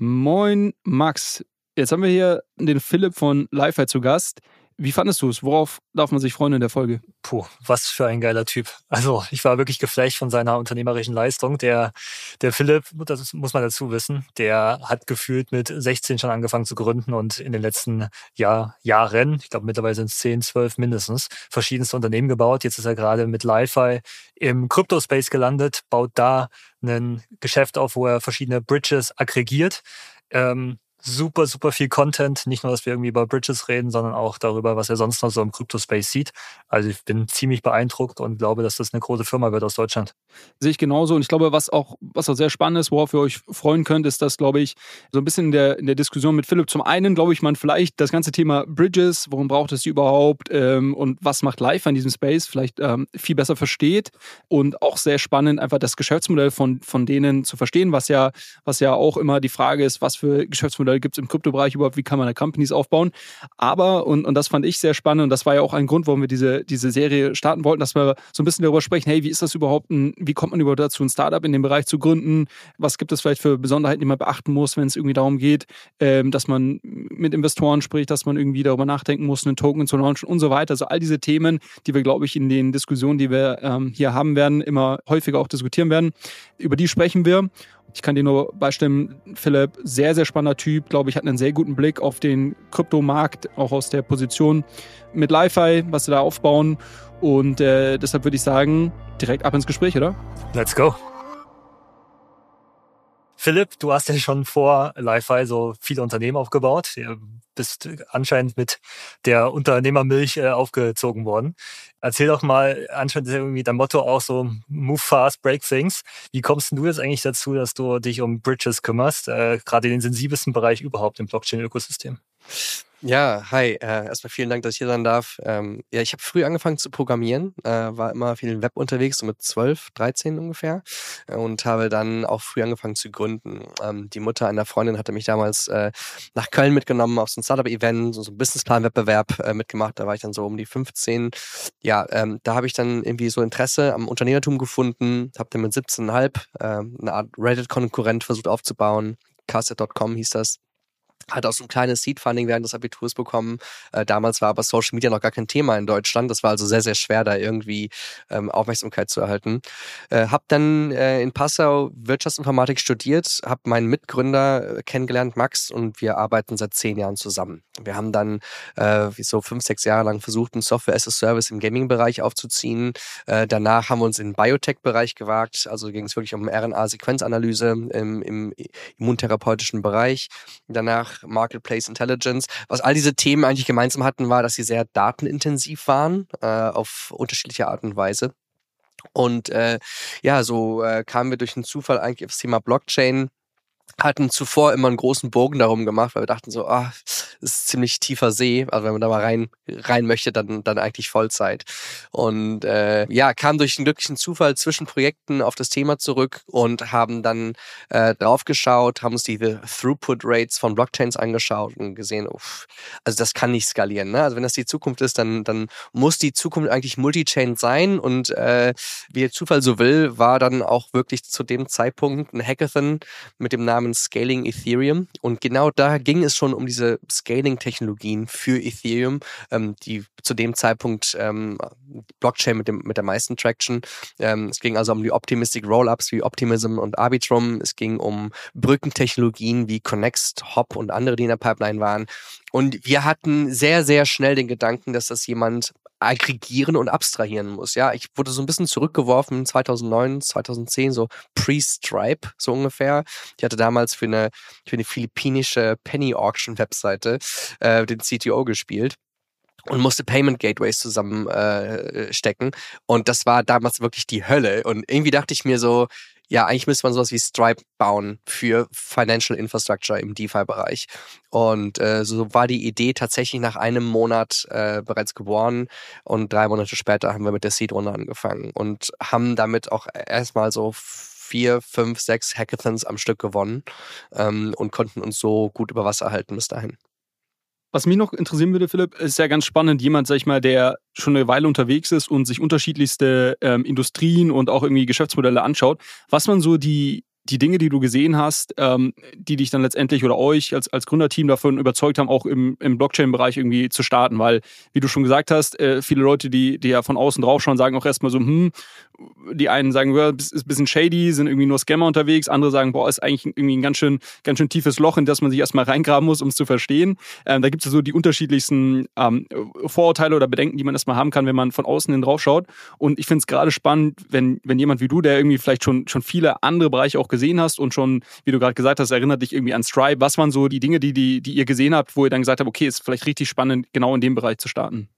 Moin Max, jetzt haben wir hier den Philipp von Lifehack zu Gast. Wie fandest du es? Worauf darf man sich freuen in der Folge? Puh, was für ein geiler Typ. Also ich war wirklich geflecht von seiner unternehmerischen Leistung. Der, der Philipp, das muss man dazu wissen, der hat gefühlt mit 16 schon angefangen zu gründen und in den letzten Jahr, Jahren, ich glaube mittlerweile sind es 10, 12 mindestens, verschiedenste Unternehmen gebaut. Jetzt ist er gerade mit Li-Fi im Crypto-Space gelandet, baut da ein Geschäft auf, wo er verschiedene Bridges aggregiert. Ähm, super, super viel Content. Nicht nur, dass wir irgendwie über Bridges reden, sondern auch darüber, was er sonst noch so im Crypto-Space sieht. Also ich bin ziemlich beeindruckt und glaube, dass das eine große Firma wird aus Deutschland. Sehe ich genauso. Und ich glaube, was auch, was auch sehr spannend ist, worauf ihr euch freuen könnt, ist, dass, glaube ich, so ein bisschen in der, in der Diskussion mit Philipp zum einen, glaube ich, man vielleicht das ganze Thema Bridges, warum braucht es die überhaupt ähm, und was macht Live an diesem Space, vielleicht ähm, viel besser versteht. Und auch sehr spannend, einfach das Geschäftsmodell von, von denen zu verstehen, was ja, was ja auch immer die Frage ist, was für Geschäftsmodelle Gibt es im Kryptobereich überhaupt, wie kann man da Companies aufbauen. Aber, und, und das fand ich sehr spannend und das war ja auch ein Grund, warum wir diese, diese Serie starten wollten, dass wir so ein bisschen darüber sprechen, hey, wie ist das überhaupt, ein, wie kommt man überhaupt dazu, ein Startup in dem Bereich zu gründen? Was gibt es vielleicht für Besonderheiten, die man beachten muss, wenn es irgendwie darum geht, ähm, dass man mit Investoren spricht, dass man irgendwie darüber nachdenken muss, einen Token zu launchen und so weiter. Also all diese Themen, die wir, glaube ich, in den Diskussionen, die wir ähm, hier haben werden, immer häufiger auch diskutieren werden, über die sprechen wir. Ich kann dir nur beistimmen, Philipp, sehr, sehr spannender Typ, glaube ich, hat einen sehr guten Blick auf den Kryptomarkt, auch aus der Position mit Li-Fi, was sie da aufbauen. Und äh, deshalb würde ich sagen, direkt ab ins Gespräch, oder? Let's go. Philipp, du hast ja schon vor Li-Fi so viele Unternehmen aufgebaut. Du bist anscheinend mit der Unternehmermilch äh, aufgezogen worden. Erzähl doch mal, anscheinend ist ja irgendwie dein Motto auch so Move fast, break things. Wie kommst du jetzt eigentlich dazu, dass du dich um Bridges kümmerst, äh, gerade in den sensibelsten Bereich überhaupt im Blockchain-Ökosystem? Ja, hi. Äh, erstmal vielen Dank, dass ich hier sein darf. Ähm, ja, ich habe früh angefangen zu programmieren, äh, war immer viel im Web unterwegs, so mit 12, 13 ungefähr äh, und habe dann auch früh angefangen zu gründen. Ähm, die Mutter einer Freundin hatte mich damals äh, nach Köln mitgenommen auf so ein Startup-Event, so, so ein Businessplan-Wettbewerb äh, mitgemacht. Da war ich dann so um die 15. Ja, ähm, da habe ich dann irgendwie so Interesse am Unternehmertum gefunden, habe dann mit 17,5 äh, eine Art Reddit-Konkurrent versucht aufzubauen. Casset.com hieß das hat auch so ein kleines Seed-Funding während des Abiturs bekommen. Äh, damals war aber Social Media noch gar kein Thema in Deutschland. Das war also sehr, sehr schwer, da irgendwie ähm, Aufmerksamkeit zu erhalten. Äh, hab dann äh, in Passau Wirtschaftsinformatik studiert, habe meinen Mitgründer äh, kennengelernt, Max, und wir arbeiten seit zehn Jahren zusammen. Wir haben dann äh, so fünf, sechs Jahre lang versucht, ein Software as a Service im Gaming-Bereich aufzuziehen. Äh, danach haben wir uns in den Biotech-Bereich gewagt. Also ging es wirklich um RNA-Sequenzanalyse im, im immuntherapeutischen Bereich. Danach Marketplace Intelligence. Was all diese Themen eigentlich gemeinsam hatten, war, dass sie sehr datenintensiv waren, äh, auf unterschiedliche Art und Weise. Und äh, ja, so äh, kamen wir durch einen Zufall eigentlich auf das Thema Blockchain hatten zuvor immer einen großen Bogen darum gemacht, weil wir dachten so, ah, ist ziemlich tiefer See. Also wenn man da mal rein rein möchte, dann dann eigentlich Vollzeit. Und äh, ja, kam durch einen glücklichen Zufall zwischen Projekten auf das Thema zurück und haben dann äh, draufgeschaut, haben uns die Throughput Rates von Blockchains angeschaut und gesehen, uff, also das kann nicht skalieren. Ne? Also wenn das die Zukunft ist, dann dann muss die Zukunft eigentlich Multichain sein. Und äh, wie der Zufall so will, war dann auch wirklich zu dem Zeitpunkt ein Hackathon mit dem Namen namens Scaling Ethereum. Und genau da ging es schon um diese Scaling-Technologien für Ethereum, ähm, die zu dem Zeitpunkt ähm, Blockchain mit, dem, mit der meisten Traction. Ähm, es ging also um die Optimistic Rollups wie Optimism und Arbitrum. Es ging um Brückentechnologien wie Connext, Hop und andere, die in der Pipeline waren. Und wir hatten sehr, sehr schnell den Gedanken, dass das jemand aggregieren und abstrahieren muss. Ja, ich wurde so ein bisschen zurückgeworfen 2009, 2010, so pre-Stripe, so ungefähr. Ich hatte damals für eine, für eine philippinische Penny Auction Webseite äh, den CTO gespielt. und musste Payment Gateways zusammenstecken. Äh, und das war damals wirklich die Hölle. Und irgendwie dachte ich mir so, ja, eigentlich müsste man sowas wie Stripe bauen für Financial Infrastructure im DeFi-Bereich. Und äh, so war die Idee tatsächlich nach einem Monat äh, bereits geboren und drei Monate später haben wir mit der Seed-Runde angefangen und haben damit auch erstmal so vier, fünf, sechs Hackathons am Stück gewonnen ähm, und konnten uns so gut über Wasser halten bis dahin. Was mich noch interessieren würde, Philipp, ist ja ganz spannend, jemand, sag ich mal, der schon eine Weile unterwegs ist und sich unterschiedlichste ähm, Industrien und auch irgendwie Geschäftsmodelle anschaut, was man so die die Dinge, die du gesehen hast, ähm, die dich dann letztendlich oder euch als, als Gründerteam davon überzeugt haben, auch im, im Blockchain-Bereich irgendwie zu starten. Weil, wie du schon gesagt hast, äh, viele Leute, die, die ja von außen drauf schauen, sagen auch erstmal so, hm, die einen sagen, ja, ist ein bisschen shady, sind irgendwie nur Scammer unterwegs, andere sagen, boah, ist eigentlich irgendwie ein ganz schön, ganz schön tiefes Loch, in das man sich erstmal reingraben muss, um es zu verstehen. Ähm, da gibt es so die unterschiedlichsten ähm, Vorurteile oder Bedenken, die man erstmal haben kann, wenn man von außen hin drauf schaut. Und ich finde es gerade spannend, wenn, wenn jemand wie du, der irgendwie vielleicht schon, schon viele andere Bereiche auch gesehen hast und schon, wie du gerade gesagt hast, erinnert dich irgendwie an Stripe. Was waren so die Dinge, die, die, die ihr gesehen habt, wo ihr dann gesagt habt, okay, ist vielleicht richtig spannend, genau in dem Bereich zu starten?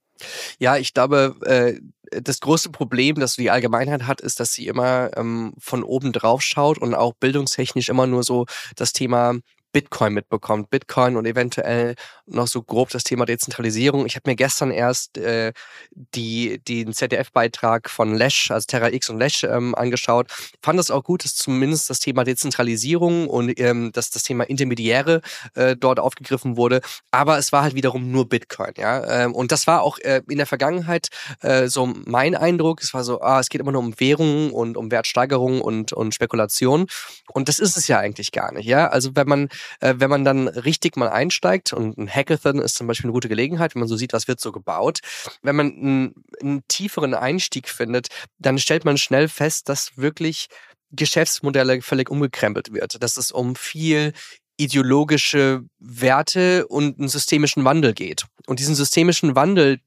Ja, ich glaube, äh, das größte Problem, das die Allgemeinheit hat, ist, dass sie immer ähm, von oben drauf schaut und auch bildungstechnisch immer nur so das Thema Bitcoin mitbekommt. Bitcoin und eventuell noch so grob das Thema Dezentralisierung. Ich habe mir gestern erst äh, die, den ZDF-Beitrag von Lesh, also Terra X und Lesh ähm, angeschaut. Fand das auch gut, dass zumindest das Thema Dezentralisierung und ähm, dass das Thema Intermediäre äh, dort aufgegriffen wurde. Aber es war halt wiederum nur Bitcoin, ja. Ähm, und das war auch äh, in der Vergangenheit äh, so mein Eindruck. Es war so, ah, es geht immer nur um Währungen und um Wertsteigerung und, und Spekulation. Und das ist es ja eigentlich gar nicht, ja. Also wenn man äh, wenn man dann richtig mal einsteigt und ein Hackathon ist zum Beispiel eine gute Gelegenheit, wenn man so sieht, was wird so gebaut. Wenn man einen, einen tieferen Einstieg findet, dann stellt man schnell fest, dass wirklich Geschäftsmodelle völlig umgekrempelt wird, dass es um viel ideologische Werte und einen systemischen Wandel geht. Und diesen systemischen Wandel,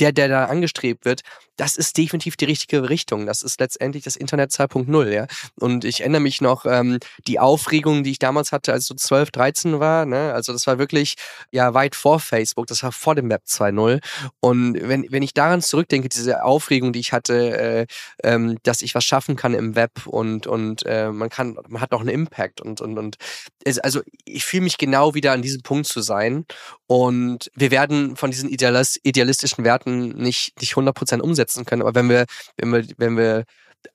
der, der da angestrebt wird, das ist definitiv die richtige Richtung. Das ist letztendlich das Internet 2.0, ja. Und ich erinnere mich noch, ähm, die Aufregung, die ich damals hatte, als so 12, 13 war, ne? Also das war wirklich ja weit vor Facebook, das war vor dem Web 2.0. Und wenn, wenn ich daran zurückdenke, diese Aufregung, die ich hatte, äh, ähm, dass ich was schaffen kann im Web und, und äh, man kann, man hat noch einen Impact und, und, und es, also ich fühle mich genau wieder an diesem Punkt zu sein. Und wir werden von diesen idealis idealistischen Werten nicht, nicht 100% umsetzen können. Aber wenn wir, wenn wir, wenn wir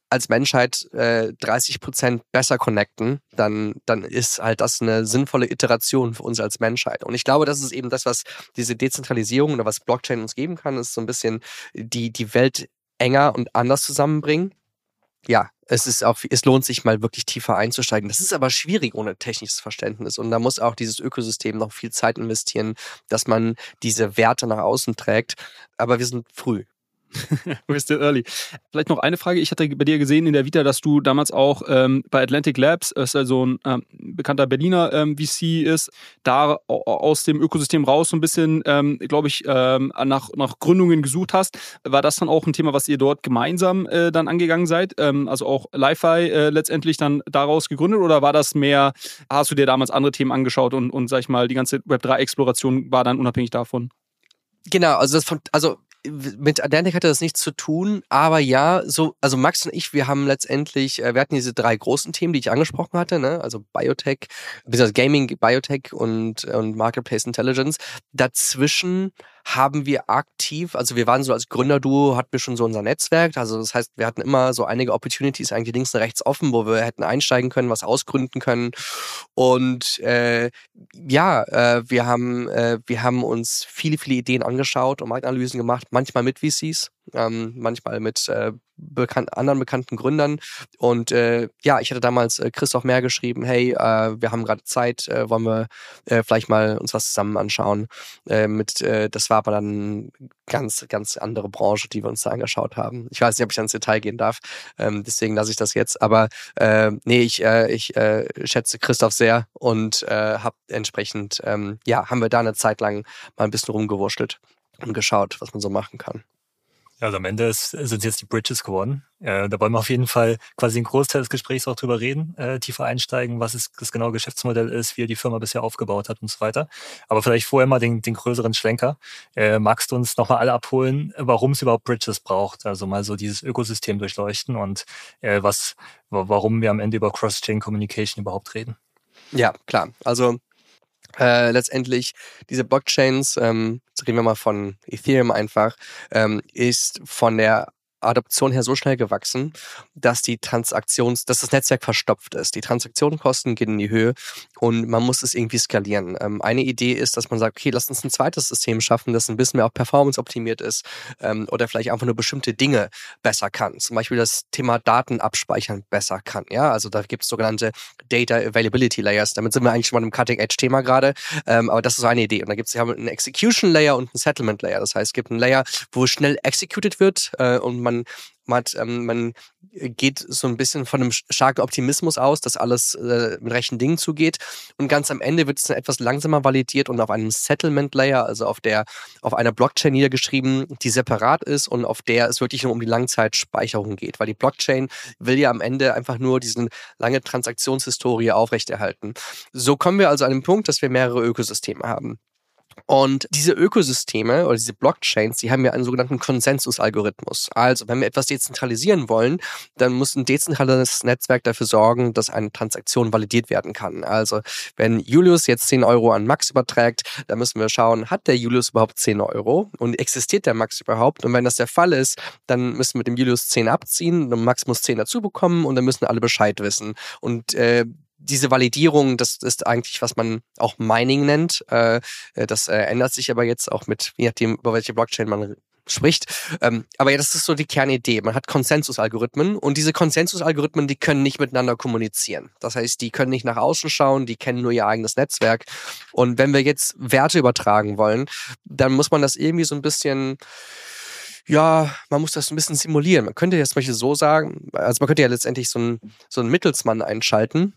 als Menschheit äh, 30 Prozent besser connecten, dann, dann ist halt das eine sinnvolle Iteration für uns als Menschheit. Und ich glaube, das ist eben das, was diese Dezentralisierung oder was Blockchain uns geben kann, ist so ein bisschen die, die Welt enger und anders zusammenbringen. Ja, es ist auch, es lohnt sich mal wirklich tiefer einzusteigen. Das ist aber schwierig ohne technisches Verständnis. Und da muss auch dieses Ökosystem noch viel Zeit investieren, dass man diese Werte nach außen trägt. Aber wir sind früh. We're still early. Vielleicht noch eine Frage. Ich hatte bei dir gesehen in der Vita, dass du damals auch ähm, bei Atlantic Labs, das ist also ein ähm, bekannter Berliner ähm, VC ist, da aus dem Ökosystem raus so ein bisschen, ähm, glaube ich, ähm, nach, nach Gründungen gesucht hast. War das dann auch ein Thema, was ihr dort gemeinsam äh, dann angegangen seid? Ähm, also auch Li-Fi äh, letztendlich dann daraus gegründet oder war das mehr, hast du dir damals andere Themen angeschaut und, und sag ich mal, die ganze Web3-Exploration war dann unabhängig davon? Genau, also das von, also mit Atlantic hatte das nichts zu tun, aber ja, so, also Max und ich, wir haben letztendlich, äh, wir hatten diese drei großen Themen, die ich angesprochen hatte, ne? also Biotech, beziehungsweise Gaming, Biotech und, und Marketplace Intelligence. Dazwischen haben wir aktiv, also wir waren so als Gründerduo, hatten wir schon so unser Netzwerk. Also das heißt, wir hatten immer so einige Opportunities eigentlich links und rechts offen, wo wir hätten einsteigen können, was ausgründen können. Und äh, ja, äh, wir haben äh, wir haben uns viele viele Ideen angeschaut und Marktanalysen gemacht, manchmal mit VCs, ähm, manchmal mit äh, bekan anderen bekannten Gründern. Und äh, ja, ich hatte damals äh, Christoph Mehr geschrieben, hey, äh, wir haben gerade Zeit, äh, wollen wir äh, vielleicht mal uns was zusammen anschauen. Äh, mit, äh, das war aber dann ganz, ganz andere Branche, die wir uns da angeschaut haben. Ich weiß nicht, ob ich ans Detail gehen darf, ähm, deswegen lasse ich das jetzt. Aber äh, nee, ich, äh, ich äh, schätze Christoph sehr und äh, habe entsprechend, ähm, ja, haben wir da eine Zeit lang mal ein bisschen rumgewurschtelt und geschaut, was man so machen kann. Also am Ende sind es jetzt die Bridges geworden. Äh, da wollen wir auf jeden Fall quasi einen Großteil des Gesprächs auch drüber reden, äh, tiefer einsteigen, was ist das genaue Geschäftsmodell ist, wie er die Firma bisher aufgebaut hat und so weiter. Aber vielleicht vorher mal den, den größeren Schlenker. Äh, magst du uns nochmal alle abholen, warum es überhaupt Bridges braucht? Also mal so dieses Ökosystem durchleuchten und äh, was, warum wir am Ende über Cross-Chain Communication überhaupt reden. Ja, klar. Also äh, letztendlich diese Blockchains, ähm, jetzt reden wir mal von Ethereum einfach, ähm, ist von der Adoption her so schnell gewachsen, dass die Transaktions, dass das Netzwerk verstopft ist. Die Transaktionskosten gehen in die Höhe und man muss es irgendwie skalieren. Ähm, eine Idee ist, dass man sagt, okay, lass uns ein zweites System schaffen, das ein bisschen mehr auf Performance optimiert ist ähm, oder vielleicht einfach nur bestimmte Dinge besser kann. Zum Beispiel das Thema Daten abspeichern besser kann. Ja, also da gibt es sogenannte Data Availability Layers. Damit sind wir eigentlich schon mal im Cutting Edge Thema gerade. Ähm, aber das ist eine Idee. Und da gibt es einen Execution Layer und einen Settlement Layer. Das heißt, es gibt einen Layer, wo schnell executed wird äh, und man man, hat, ähm, man geht so ein bisschen von einem starken Optimismus aus, dass alles äh, mit rechten Dingen zugeht. Und ganz am Ende wird es dann etwas langsamer validiert und auf einem Settlement Layer, also auf der, auf einer Blockchain niedergeschrieben, die separat ist und auf der es wirklich nur um die Langzeitspeicherung geht. Weil die Blockchain will ja am Ende einfach nur diesen lange Transaktionshistorie aufrechterhalten. So kommen wir also an den Punkt, dass wir mehrere Ökosysteme haben. Und diese Ökosysteme oder diese Blockchains, die haben ja einen sogenannten Konsensusalgorithmus. Also, wenn wir etwas dezentralisieren wollen, dann muss ein dezentrales Netzwerk dafür sorgen, dass eine Transaktion validiert werden kann. Also, wenn Julius jetzt 10 Euro an Max überträgt, dann müssen wir schauen, hat der Julius überhaupt 10 Euro und existiert der Max überhaupt? Und wenn das der Fall ist, dann müssen wir dem Julius 10 abziehen und Max muss 10 dazu bekommen und dann müssen alle Bescheid wissen. Und äh, diese Validierung, das ist eigentlich, was man auch Mining nennt. Äh, äh, das äh, ändert sich aber jetzt auch mit, je nachdem, über welche Blockchain man spricht. Ähm, aber ja, das ist so die Kernidee. Man hat Konsensusalgorithmen und diese Konsensusalgorithmen, die können nicht miteinander kommunizieren. Das heißt, die können nicht nach außen schauen, die kennen nur ihr eigenes Netzwerk. Und wenn wir jetzt Werte übertragen wollen, dann muss man das irgendwie so ein bisschen ja, man muss das ein bisschen simulieren. Man könnte jetzt zum Beispiel so sagen, also man könnte ja letztendlich so einen, so einen Mittelsmann einschalten,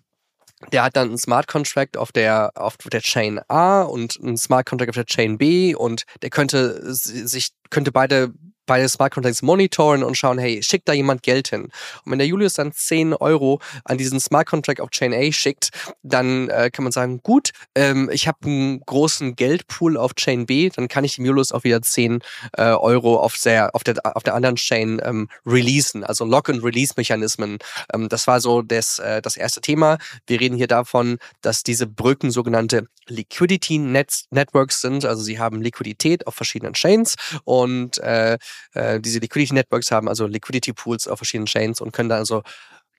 der hat dann einen Smart Contract auf der, auf der Chain A und einen Smart Contract auf der Chain B und der könnte sich, könnte beide beide Smart Contracts monitoren und schauen, hey, schickt da jemand Geld hin? Und wenn der Julius dann 10 Euro an diesen Smart Contract auf Chain A schickt, dann äh, kann man sagen, gut, ähm, ich habe einen großen Geldpool auf Chain B, dann kann ich dem Julius auch wieder 10 äh, Euro auf der, auf, der, auf der anderen Chain ähm, releasen, also Lock-and-Release-Mechanismen. Ähm, das war so das, äh, das erste Thema. Wir reden hier davon, dass diese Brücken sogenannte Liquidity Net Networks sind, also sie haben Liquidität auf verschiedenen Chains und äh, äh, diese Liquidity Networks haben also Liquidity Pools auf verschiedenen Chains und können dann also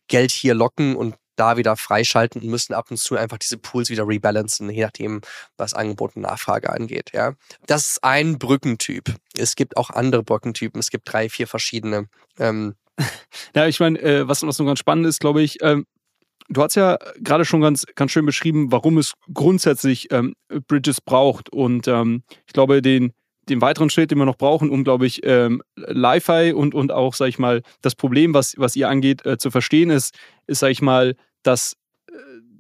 Geld hier locken und da wieder freischalten und müssen ab und zu einfach diese Pools wieder rebalancen, je nachdem, was Angebot und Nachfrage angeht. Ja, das ist ein Brückentyp. Es gibt auch andere Brückentypen. Es gibt drei, vier verschiedene. Ähm ja, ich meine, äh, was, was noch ganz spannend ist, glaube ich, ähm, du hast ja gerade schon ganz, ganz schön beschrieben, warum es grundsätzlich ähm, Bridges braucht. Und ähm, ich glaube, den, den weiteren Schritt, den wir noch brauchen, um, glaube ich, ähm, Li-Fi und, und auch, sag ich mal, das Problem, was, was ihr angeht, äh, zu verstehen ist, ist, sag ich mal, dass äh,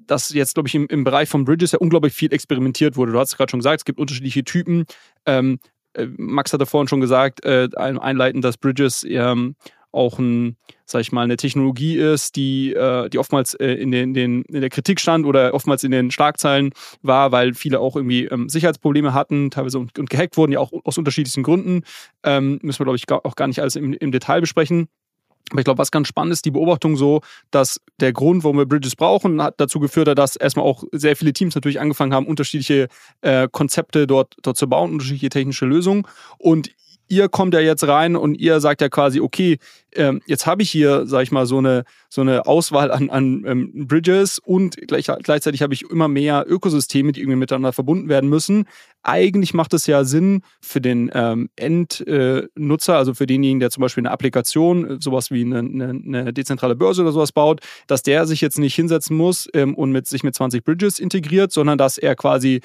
dass jetzt, glaube ich, im, im Bereich von Bridges ja unglaublich viel experimentiert wurde. Du hast es gerade schon gesagt, es gibt unterschiedliche Typen. Ähm, äh, Max hatte vorhin schon gesagt, äh, einleitend, dass Bridges ähm, auch ein, sag ich mal, eine Technologie ist, die, äh, die oftmals äh, in, den, den, in der Kritik stand oder oftmals in den Schlagzeilen war, weil viele auch irgendwie ähm, Sicherheitsprobleme hatten, teilweise und, und, gehackt wurden, ja auch aus unterschiedlichsten Gründen. Ähm, müssen wir, glaube ich, auch gar nicht alles im, im Detail besprechen. Aber ich glaube, was ganz spannend ist, die Beobachtung so, dass der Grund, warum wir Bridges brauchen, hat dazu geführt, dass erstmal auch sehr viele Teams natürlich angefangen haben, unterschiedliche äh, Konzepte dort, dort zu bauen, unterschiedliche technische Lösungen. Und ihr kommt ja jetzt rein und ihr sagt ja quasi, okay, ähm, jetzt habe ich hier, sag ich mal, so eine, so eine Auswahl an, an ähm, Bridges und gleich, gleichzeitig habe ich immer mehr Ökosysteme, die irgendwie miteinander verbunden werden müssen. Eigentlich macht es ja Sinn für den ähm, Endnutzer, äh, also für denjenigen, der zum Beispiel eine Applikation, sowas wie eine, eine, eine, dezentrale Börse oder sowas baut, dass der sich jetzt nicht hinsetzen muss ähm, und mit, sich mit 20 Bridges integriert, sondern dass er quasi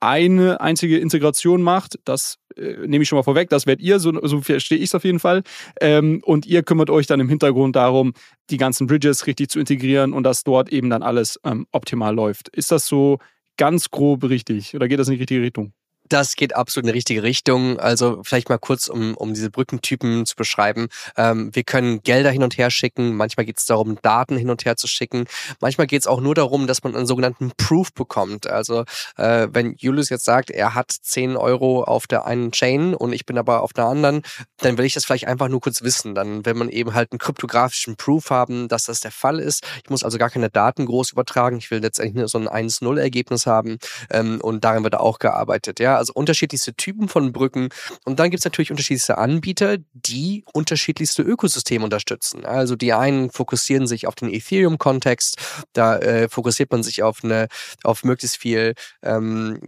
eine einzige Integration macht. Das äh, nehme ich schon mal vorweg, das werdet ihr, so, so verstehe ich es auf jeden Fall. Ähm, und ihr kümmert euch dann im Hintergrund darum, die ganzen Bridges richtig zu integrieren und dass dort eben dann alles ähm, optimal läuft. Ist das so ganz grob richtig oder geht das in die richtige Richtung? Das geht absolut in die richtige Richtung. Also vielleicht mal kurz, um, um diese Brückentypen zu beschreiben. Ähm, wir können Gelder hin und her schicken. Manchmal geht es darum, Daten hin und her zu schicken. Manchmal geht es auch nur darum, dass man einen sogenannten Proof bekommt. Also äh, wenn Julius jetzt sagt, er hat 10 Euro auf der einen Chain und ich bin aber auf der anderen, dann will ich das vielleicht einfach nur kurz wissen. Dann will man eben halt einen kryptografischen Proof haben, dass das der Fall ist. Ich muss also gar keine Daten groß übertragen. Ich will letztendlich nur so ein 1-0-Ergebnis haben ähm, und darin wird auch gearbeitet. Ja, also unterschiedlichste Typen von Brücken. Und dann gibt es natürlich unterschiedlichste Anbieter, die unterschiedlichste Ökosysteme unterstützen. Also die einen fokussieren sich auf den Ethereum-Kontext, da äh, fokussiert man sich auf eine, auf möglichst viel ähm,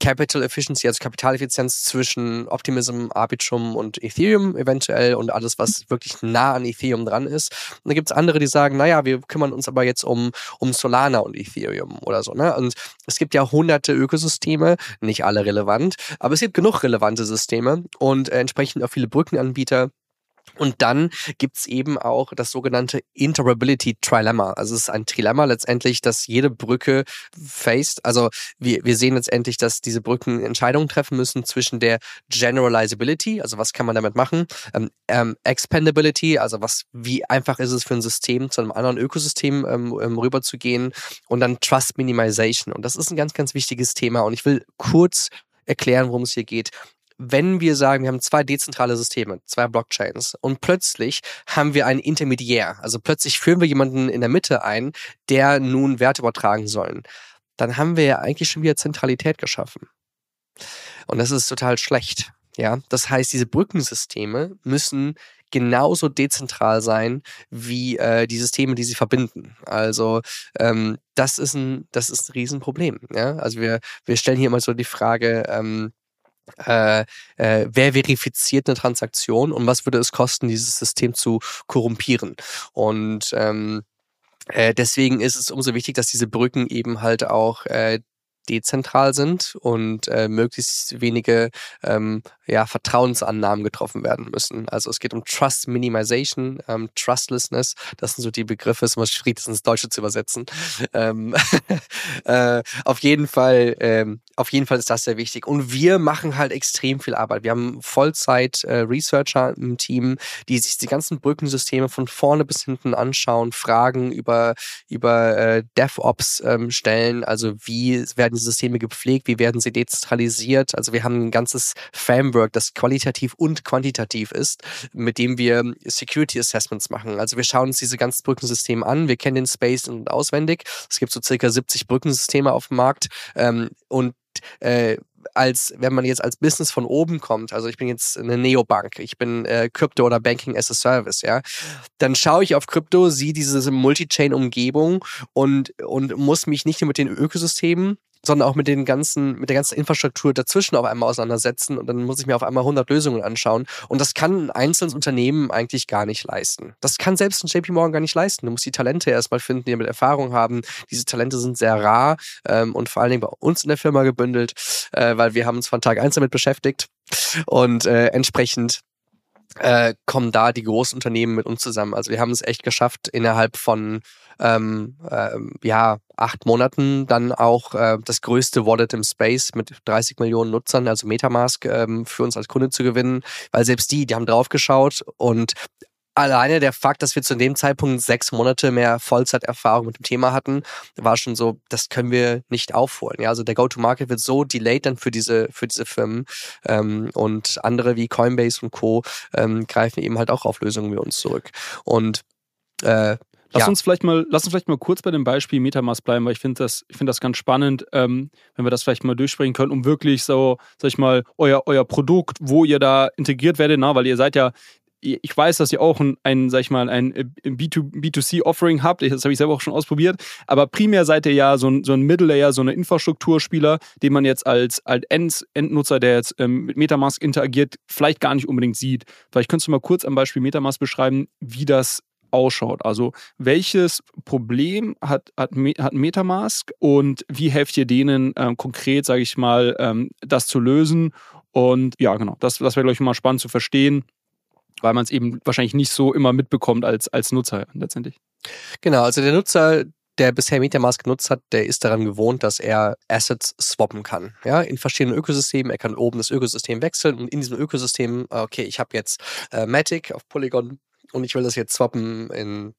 Capital Efficiency, also Kapitaleffizienz zwischen Optimism, Arbitrum und Ethereum eventuell und alles, was wirklich nah an Ethereum dran ist. Und dann gibt es andere, die sagen, naja, wir kümmern uns aber jetzt um, um Solana und Ethereum oder so. Ne? Und es gibt ja hunderte Ökosysteme, nicht alle relevant, aber es gibt genug relevante Systeme und entsprechend auch viele Brückenanbieter, und dann gibt's eben auch das sogenannte Interoperability Trilemma. Also es ist ein Trilemma letztendlich, dass jede Brücke faced. Also wir, wir sehen letztendlich, dass diese Brücken Entscheidungen treffen müssen zwischen der Generalizability, also was kann man damit machen, ähm, ähm, Expandability, also was, wie einfach ist es für ein System zu einem anderen Ökosystem ähm, ähm, rüberzugehen und dann Trust Minimization. Und das ist ein ganz, ganz wichtiges Thema. Und ich will kurz erklären, worum es hier geht wenn wir sagen, wir haben zwei dezentrale Systeme, zwei Blockchains und plötzlich haben wir einen Intermediär, also plötzlich führen wir jemanden in der Mitte ein, der nun Werte übertragen sollen, dann haben wir ja eigentlich schon wieder Zentralität geschaffen. Und das ist total schlecht. Ja, das heißt, diese Brückensysteme müssen genauso dezentral sein wie äh, die Systeme, die sie verbinden. Also ähm, das ist ein, das ist ein Riesenproblem. Ja? Also wir, wir stellen hier immer so die Frage, ähm, äh, äh, wer verifiziert eine Transaktion und was würde es kosten, dieses System zu korrumpieren. Und ähm, äh, deswegen ist es umso wichtig, dass diese Brücken eben halt auch äh, dezentral sind und äh, möglichst wenige ähm, ja, Vertrauensannahmen getroffen werden müssen. Also es geht um Trust Minimization, ähm, Trustlessness. Das sind so die Begriffe, es ist immer schwierig, das ins Deutsche zu übersetzen. ähm, äh, auf jeden Fall, ähm, auf jeden Fall ist das sehr wichtig. Und wir machen halt extrem viel Arbeit. Wir haben Vollzeit-Researcher äh, im Team, die sich die ganzen Brückensysteme von vorne bis hinten anschauen, Fragen über, über äh, DevOps ähm, stellen. Also wie werden die Systeme gepflegt, wie werden sie dezentralisiert? Also wir haben ein ganzes Framework, das qualitativ und quantitativ ist, mit dem wir Security Assessments machen. Also wir schauen uns diese ganzen Brückensysteme an, wir kennen den Space und auswendig. Es gibt so circa 70 Brückensysteme auf dem Markt ähm, und äh, als wenn man jetzt als Business von oben kommt, also ich bin jetzt eine Neobank, ich bin äh, Crypto oder Banking as a Service, ja, dann schaue ich auf Crypto, sehe diese Multi-Chain-Umgebung und, und muss mich nicht nur mit den Ökosystemen sondern auch mit den ganzen, mit der ganzen Infrastruktur dazwischen auf einmal auseinandersetzen und dann muss ich mir auf einmal 100 Lösungen anschauen und das kann ein einzelnes Unternehmen eigentlich gar nicht leisten. Das kann selbst ein JP Morgan gar nicht leisten. Du musst die Talente erstmal finden, die mit Erfahrung haben. Diese Talente sind sehr rar ähm, und vor allen Dingen bei uns in der Firma gebündelt, äh, weil wir haben uns von Tag eins damit beschäftigt und äh, entsprechend äh, kommen da die großen Unternehmen mit uns zusammen. Also wir haben es echt geschafft, innerhalb von ähm, ähm, ja, acht Monaten dann auch äh, das größte Wallet im Space mit 30 Millionen Nutzern, also Metamask, ähm, für uns als Kunde zu gewinnen, weil selbst die, die haben draufgeschaut und alleine der Fakt, dass wir zu dem Zeitpunkt sechs Monate mehr Vollzeiterfahrung mit dem Thema hatten, war schon so, das können wir nicht aufholen. Ja, also der Go-to-Market wird so delayed dann für diese für diese Firmen ähm, und andere wie Coinbase und Co. Ähm, greifen eben halt auch auf Lösungen wie uns zurück. Und äh, Lass ja. uns vielleicht mal, lass uns vielleicht mal kurz bei dem Beispiel Metamask bleiben, weil ich finde das, ich finde das ganz spannend, ähm, wenn wir das vielleicht mal durchsprechen können, um wirklich so, sag ich mal, euer, euer Produkt, wo ihr da integriert werdet, na, weil ihr seid ja ich weiß, dass ihr auch ein, ein sag ich mal, ein B2C-Offering habt. Das habe ich selber auch schon ausprobiert. Aber primär seid ihr ja so ein, so ein Middle-Layer, so eine Infrastrukturspieler, den man jetzt als, als Endnutzer, der jetzt ähm, mit Metamask interagiert, vielleicht gar nicht unbedingt sieht. Vielleicht könntest du mal kurz am Beispiel Metamask beschreiben, wie das ausschaut. Also welches Problem hat, hat, hat Metamask und wie helft ihr denen ähm, konkret, sage ich mal, ähm, das zu lösen? Und ja, genau, das, das wäre, glaube ich, mal spannend zu verstehen, weil man es eben wahrscheinlich nicht so immer mitbekommt als, als Nutzer letztendlich. Genau, also der Nutzer der bisher MetaMask genutzt hat, der ist daran gewohnt, dass er Assets swappen kann. Ja, in verschiedenen Ökosystemen. Er kann oben das Ökosystem wechseln und in diesem Ökosystem, okay, ich habe jetzt äh, Matic auf Polygon und ich will das jetzt swappen in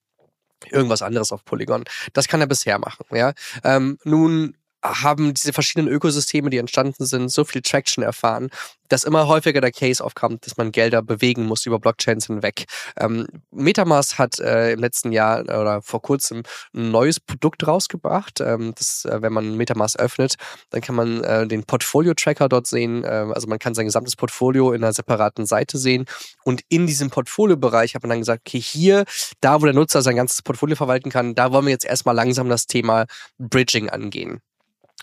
irgendwas anderes auf Polygon. Das kann er bisher machen. Ja, ähm, nun haben diese verschiedenen Ökosysteme, die entstanden sind, so viel Traction erfahren, dass immer häufiger der Case aufkommt, dass man Gelder bewegen muss über Blockchains hinweg. Ähm, Metamask hat äh, im letzten Jahr oder vor kurzem ein neues Produkt rausgebracht. Ähm, das, äh, wenn man Metamask öffnet, dann kann man äh, den Portfolio-Tracker dort sehen. Äh, also man kann sein gesamtes Portfolio in einer separaten Seite sehen. Und in diesem Portfolio-Bereich hat man dann gesagt, okay, hier, da wo der Nutzer sein ganzes Portfolio verwalten kann, da wollen wir jetzt erstmal langsam das Thema Bridging angehen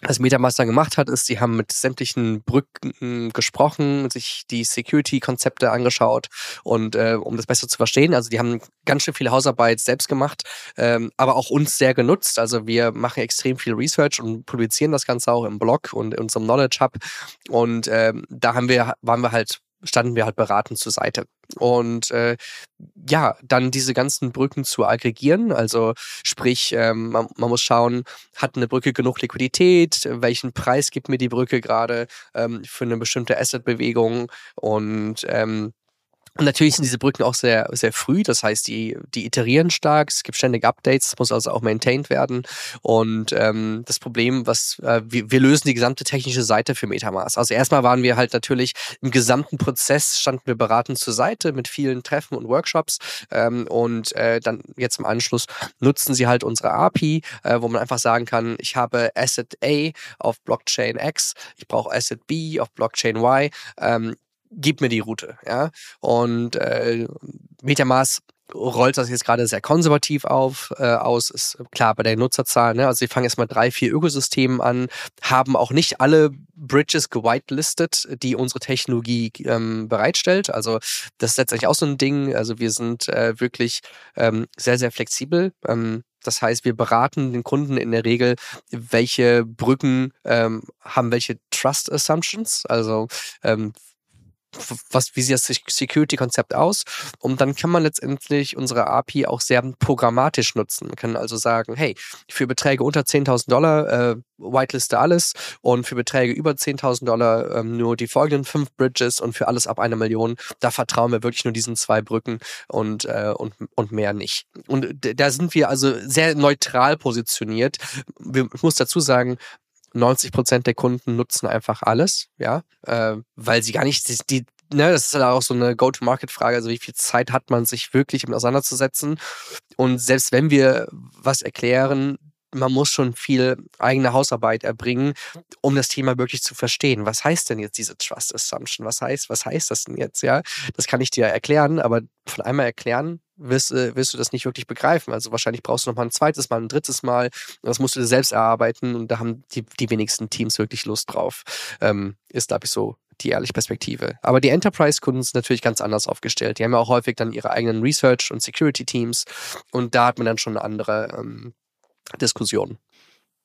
was Metamaster gemacht hat, ist, sie haben mit sämtlichen Brücken gesprochen, sich die Security-Konzepte angeschaut und äh, um das besser zu verstehen, also die haben ganz schön viel Hausarbeit selbst gemacht, ähm, aber auch uns sehr genutzt. Also wir machen extrem viel Research und publizieren das Ganze auch im Blog und in unserem Knowledge Hub. Und ähm, da haben wir, waren wir halt standen wir halt beratend zur Seite. Und äh, ja, dann diese ganzen Brücken zu aggregieren, also sprich, ähm, man, man, muss schauen, hat eine Brücke genug Liquidität, welchen Preis gibt mir die Brücke gerade ähm, für eine bestimmte Assetbewegung und ähm, und natürlich sind diese Brücken auch sehr, sehr früh, das heißt, die, die iterieren stark, es gibt ständig Updates, es muss also auch maintained werden. Und ähm, das Problem, was äh, wir, wir lösen die gesamte technische Seite für Metamask. Also erstmal waren wir halt natürlich im gesamten Prozess, standen wir beratend zur Seite mit vielen Treffen und Workshops. Ähm, und äh, dann jetzt im Anschluss nutzen sie halt unsere API, äh, wo man einfach sagen kann, ich habe Asset A auf Blockchain X, ich brauche Asset B auf Blockchain Y. Ähm, gib mir die Route, ja. Und äh, Metamask rollt das jetzt gerade sehr konservativ auf, äh, aus, ist klar bei der Nutzerzahl, ne? Also sie fangen erstmal drei, vier Ökosystemen an, haben auch nicht alle Bridges gewitelistet, die unsere Technologie ähm, bereitstellt. Also das ist letztendlich auch so ein Ding. Also wir sind äh, wirklich ähm, sehr, sehr flexibel. Ähm, das heißt, wir beraten den Kunden in der Regel, welche Brücken ähm, haben welche Trust Assumptions. Also ähm, was, wie sieht das Security-Konzept aus? Und dann kann man letztendlich unsere API auch sehr programmatisch nutzen. Man kann also sagen, hey, für Beträge unter 10.000 Dollar äh, whiteliste alles und für Beträge über 10.000 Dollar ähm, nur die folgenden fünf Bridges und für alles ab einer Million, da vertrauen wir wirklich nur diesen zwei Brücken und, äh, und, und mehr nicht. Und da sind wir also sehr neutral positioniert. Ich muss dazu sagen, 90 Prozent der Kunden nutzen einfach alles, ja, äh, weil sie gar nicht die, die ne, das ist halt auch so eine Go-to-Market-Frage, also wie viel Zeit hat man sich wirklich damit auseinanderzusetzen und selbst wenn wir was erklären, man muss schon viel eigene Hausarbeit erbringen, um das Thema wirklich zu verstehen. Was heißt denn jetzt diese Trust Assumption? Was heißt, was heißt das denn jetzt? Ja, das kann ich dir erklären, aber von einmal erklären wirst, äh, wirst du das nicht wirklich begreifen. Also wahrscheinlich brauchst du noch mal ein zweites Mal, ein drittes Mal. Das musst du dir selbst erarbeiten und da haben die, die wenigsten Teams wirklich Lust drauf. Ähm, ist, glaube ich, so die ehrliche Perspektive. Aber die Enterprise-Kunden sind natürlich ganz anders aufgestellt. Die haben ja auch häufig dann ihre eigenen Research- und Security-Teams und da hat man dann schon eine andere ähm, Diskussion.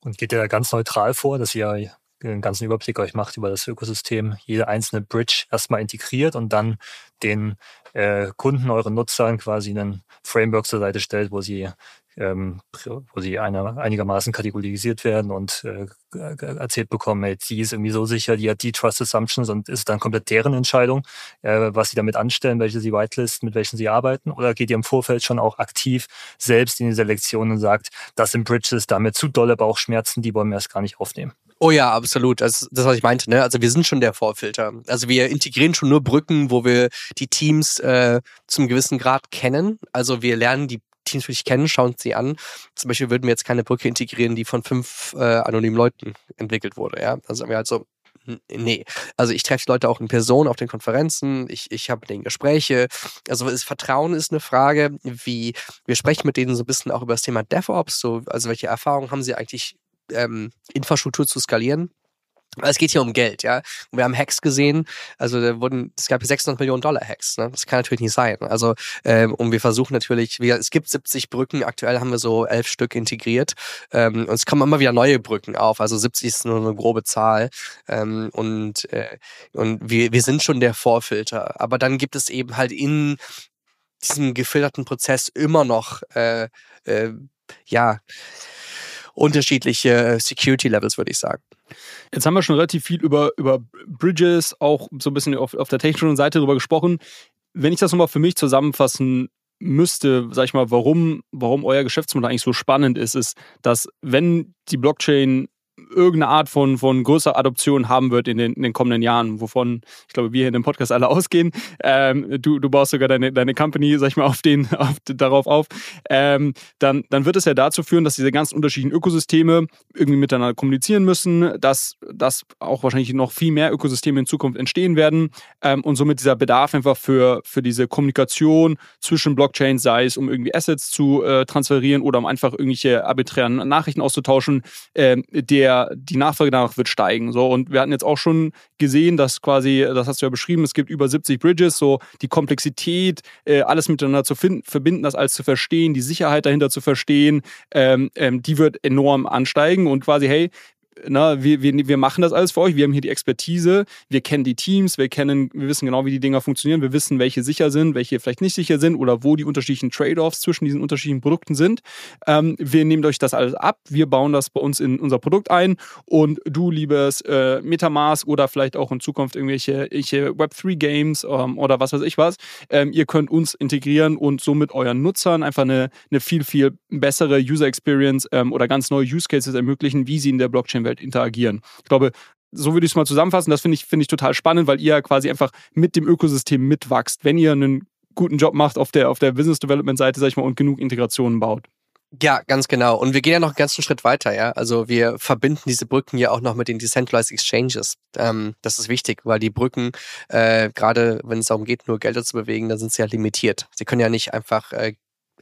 Und geht ihr da ganz neutral vor, dass ihr einen ganzen Überblick euch macht über das Ökosystem, jede einzelne Bridge erstmal integriert und dann den äh, Kunden, euren Nutzern quasi einen Framework zur Seite stellt, wo sie ähm, wo sie einer, einigermaßen kategorisiert werden und äh, erzählt bekommen, ey, die ist irgendwie so sicher, die hat die Trust Assumptions und ist dann komplett deren Entscheidung, äh, was sie damit anstellen, welche sie whitelisten, mit welchen sie arbeiten? Oder geht ihr im Vorfeld schon auch aktiv selbst in die Selektion und sagt, das sind Bridges, damit zu dolle Bauchschmerzen, die wollen wir erst gar nicht aufnehmen? Oh ja, absolut. Das ist das, was ich meinte. Ne? Also wir sind schon der Vorfilter. Also wir integrieren schon nur Brücken, wo wir die Teams äh, zum gewissen Grad kennen. Also wir lernen die Teams wirklich kennen, schauen sie an. Zum Beispiel würden wir jetzt keine Brücke integrieren, die von fünf äh, anonymen Leuten entwickelt wurde. Ja, also sagen wir halt so, nee. Also ich treffe Leute auch in Person auf den Konferenzen, ich, ich habe mit denen Gespräche. Also das Vertrauen ist eine Frage, wie wir sprechen mit denen so ein bisschen auch über das Thema DevOps, so, also welche Erfahrungen haben sie eigentlich ähm, Infrastruktur zu skalieren. Es geht hier um Geld, ja. Und wir haben Hacks gesehen, also da wurden, es gab 600 Millionen Dollar Hacks, ne? Das kann natürlich nicht sein. Also, ähm, und wir versuchen natürlich, wir, es gibt 70 Brücken, aktuell haben wir so elf Stück integriert. Ähm, und es kommen immer wieder neue Brücken auf. Also 70 ist nur eine grobe Zahl. Ähm, und, äh, und wir, wir sind schon der Vorfilter. Aber dann gibt es eben halt in diesem gefilterten Prozess immer noch äh, äh, ja unterschiedliche äh, Security-Levels, würde ich sagen. Jetzt haben wir schon relativ viel über, über Bridges, auch so ein bisschen auf, auf der technischen Seite darüber gesprochen. Wenn ich das nochmal für mich zusammenfassen müsste, sag ich mal, warum, warum euer Geschäftsmodell eigentlich so spannend ist, ist, dass wenn die Blockchain irgendeine Art von, von größerer Adoption haben wird in den, in den kommenden Jahren, wovon ich glaube, wir hier in dem Podcast alle ausgehen. Ähm, du, du baust sogar deine, deine Company, sag ich mal, auf den, auf, darauf auf. Ähm, dann, dann wird es ja dazu führen, dass diese ganzen unterschiedlichen Ökosysteme irgendwie miteinander kommunizieren müssen, dass, dass auch wahrscheinlich noch viel mehr Ökosysteme in Zukunft entstehen werden ähm, und somit dieser Bedarf einfach für, für diese Kommunikation zwischen Blockchains, sei es um irgendwie Assets zu äh, transferieren oder um einfach irgendwelche arbiträren Nachrichten auszutauschen, äh, der die Nachfrage danach wird steigen. So, und wir hatten jetzt auch schon gesehen, dass quasi, das hast du ja beschrieben, es gibt über 70 Bridges, so die Komplexität, äh, alles miteinander zu finden, verbinden, das alles zu verstehen, die Sicherheit dahinter zu verstehen, ähm, ähm, die wird enorm ansteigen und quasi, hey, na, wir, wir, wir machen das alles für euch, wir haben hier die Expertise, wir kennen die Teams, wir kennen, wir wissen genau, wie die Dinger funktionieren, wir wissen, welche sicher sind, welche vielleicht nicht sicher sind oder wo die unterschiedlichen Trade-offs zwischen diesen unterschiedlichen Produkten sind. Ähm, wir nehmen euch das alles ab, wir bauen das bei uns in unser Produkt ein. Und du, liebes äh, Metamask oder vielleicht auch in Zukunft irgendwelche, irgendwelche Web3-Games ähm, oder was weiß ich was, ähm, ihr könnt uns integrieren und somit euren Nutzern einfach eine, eine viel, viel bessere User Experience ähm, oder ganz neue Use Cases ermöglichen, wie sie in der Blockchain Welt interagieren. Ich glaube, so würde ich es mal zusammenfassen. Das finde ich, find ich total spannend, weil ihr quasi einfach mit dem Ökosystem mitwachst, wenn ihr einen guten Job macht auf der, auf der Business Development Seite, sag ich mal, und genug Integrationen baut. Ja, ganz genau. Und wir gehen ja noch einen ganzen Schritt weiter, ja. Also wir verbinden diese Brücken ja auch noch mit den Decentralized Exchanges. Ähm, das ist wichtig, weil die Brücken, äh, gerade wenn es darum geht, nur Gelder zu bewegen, da sind sie ja limitiert. Sie können ja nicht einfach äh,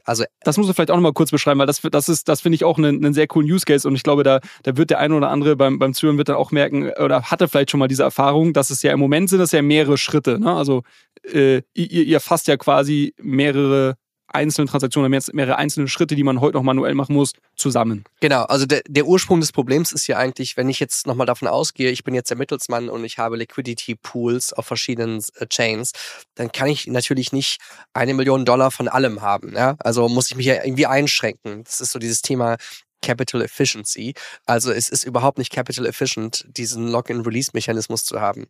also das muss man vielleicht auch nochmal kurz beschreiben, weil das, das ist, das finde ich auch einen, einen sehr coolen Use Case und ich glaube, da, da wird der eine oder andere beim, beim Zuhören wird dann auch merken oder hatte vielleicht schon mal diese Erfahrung, dass es ja im Moment sind das ja mehrere Schritte. Ne? Also äh, ihr, ihr fasst ja quasi mehrere einzelne Transaktionen, mehrere einzelne Schritte, die man heute noch manuell machen muss, zusammen. Genau, also der, der Ursprung des Problems ist ja eigentlich, wenn ich jetzt nochmal davon ausgehe, ich bin jetzt der Mittelsmann und ich habe Liquidity Pools auf verschiedenen äh, Chains, dann kann ich natürlich nicht eine Million Dollar von allem haben. Ja? Also muss ich mich ja irgendwie einschränken. Das ist so dieses Thema Capital Efficiency. Also es ist überhaupt nicht capital efficient, diesen Login-Release-Mechanismus zu haben.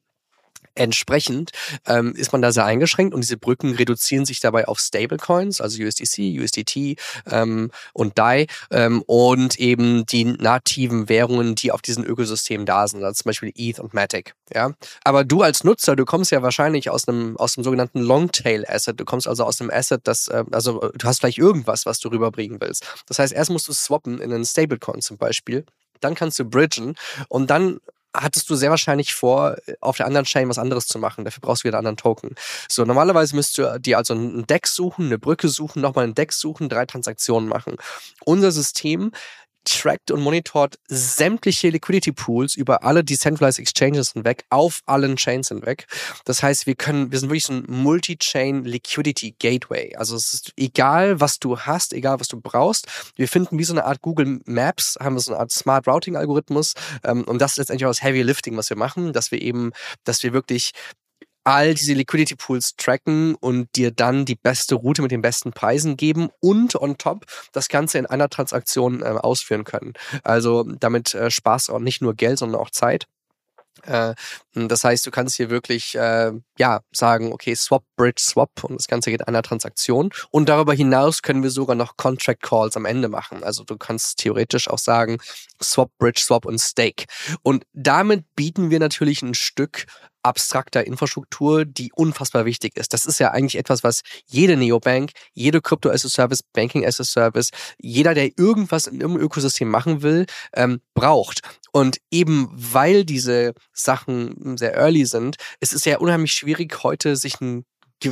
Entsprechend ähm, ist man da sehr eingeschränkt und diese Brücken reduzieren sich dabei auf Stablecoins, also USDC, USDT ähm, und DAI ähm, und eben die nativen Währungen, die auf diesen Ökosystemen da sind, also zum Beispiel ETH und Matic. Ja? Aber du als Nutzer, du kommst ja wahrscheinlich aus einem aus dem sogenannten Longtail Asset. Du kommst also aus einem Asset, das äh, also du hast vielleicht irgendwas, was du rüberbringen willst. Das heißt, erst musst du swappen in einen Stablecoin zum Beispiel dann kannst du bridgen und dann hattest du sehr wahrscheinlich vor, auf der anderen Chain was anderes zu machen. Dafür brauchst du wieder einen anderen Token. So, normalerweise müsst du dir also ein Deck suchen, eine Brücke suchen, nochmal ein Deck suchen, drei Transaktionen machen. Unser System trackt und monitort sämtliche Liquidity Pools über alle Decentralized Exchanges hinweg, auf allen Chains hinweg. Das heißt, wir können, wir sind wirklich so ein Multi-Chain Liquidity Gateway. Also es ist egal, was du hast, egal, was du brauchst. Wir finden wie so eine Art Google Maps, haben wir so eine Art Smart Routing Algorithmus. Ähm, und das ist letztendlich auch das Heavy Lifting, was wir machen, dass wir eben, dass wir wirklich all diese Liquidity Pools tracken und dir dann die beste Route mit den besten Preisen geben und on top das Ganze in einer Transaktion äh, ausführen können. Also damit äh, sparst auch nicht nur Geld, sondern auch Zeit. Äh, das heißt, du kannst hier wirklich äh, ja sagen, okay, Swap, Bridge, Swap und das Ganze geht einer Transaktion. Und darüber hinaus können wir sogar noch Contract Calls am Ende machen. Also du kannst theoretisch auch sagen, Swap, Bridge, Swap und Stake. Und damit bieten wir natürlich ein Stück abstrakter Infrastruktur, die unfassbar wichtig ist. Das ist ja eigentlich etwas, was jede Neobank, jede Crypto as a Service, Banking as a Service, jeder, der irgendwas in irgendeinem Ökosystem machen will, ähm, braucht. Und eben weil diese Sachen sehr early sind, es ist ja unheimlich schwierig, heute sich ein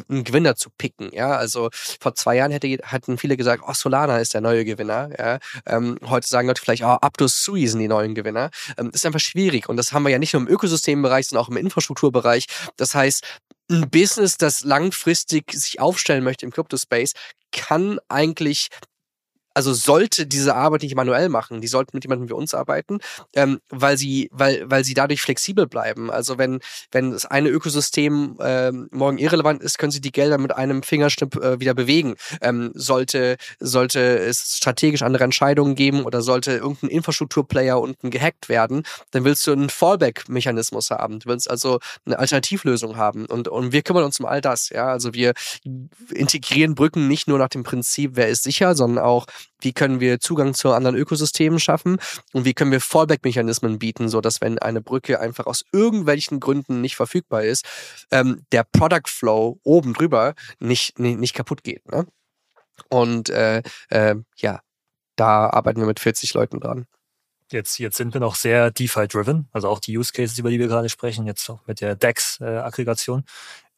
einen Gewinner zu picken. Ja, also vor zwei Jahren hätte, hatten viele gesagt, oh, Solana ist der neue Gewinner. Ja, ähm, heute sagen Leute vielleicht, oh, Abdus Sui sind die neuen Gewinner. Ähm, ist einfach schwierig und das haben wir ja nicht nur im Ökosystembereich, sondern auch im Infrastrukturbereich. Das heißt, ein Business, das langfristig sich aufstellen möchte im Crypto-Space, kann eigentlich also sollte diese Arbeit nicht manuell machen, die sollten mit jemandem wie uns arbeiten, ähm, weil sie, weil, weil sie dadurch flexibel bleiben. Also wenn, wenn das eine Ökosystem ähm, morgen irrelevant ist, können sie die Gelder mit einem Fingerschnipp äh, wieder bewegen. Ähm, sollte, sollte es strategisch andere Entscheidungen geben oder sollte irgendein Infrastrukturplayer unten gehackt werden, dann willst du einen Fallback-Mechanismus haben. Du willst also eine Alternativlösung haben. Und, und wir kümmern uns um all das. Ja, also wir integrieren Brücken nicht nur nach dem Prinzip, wer ist sicher, sondern auch, wie können wir Zugang zu anderen Ökosystemen schaffen und wie können wir Fallback-Mechanismen bieten, so dass wenn eine Brücke einfach aus irgendwelchen Gründen nicht verfügbar ist, ähm, der Product Flow oben drüber nicht, nicht, nicht kaputt geht. Ne? Und äh, äh, ja, da arbeiten wir mit 40 Leuten dran. Jetzt, jetzt sind wir noch sehr DeFi-driven, also auch die Use Cases, über die wir gerade sprechen, jetzt auch mit der DEX-Aggregation.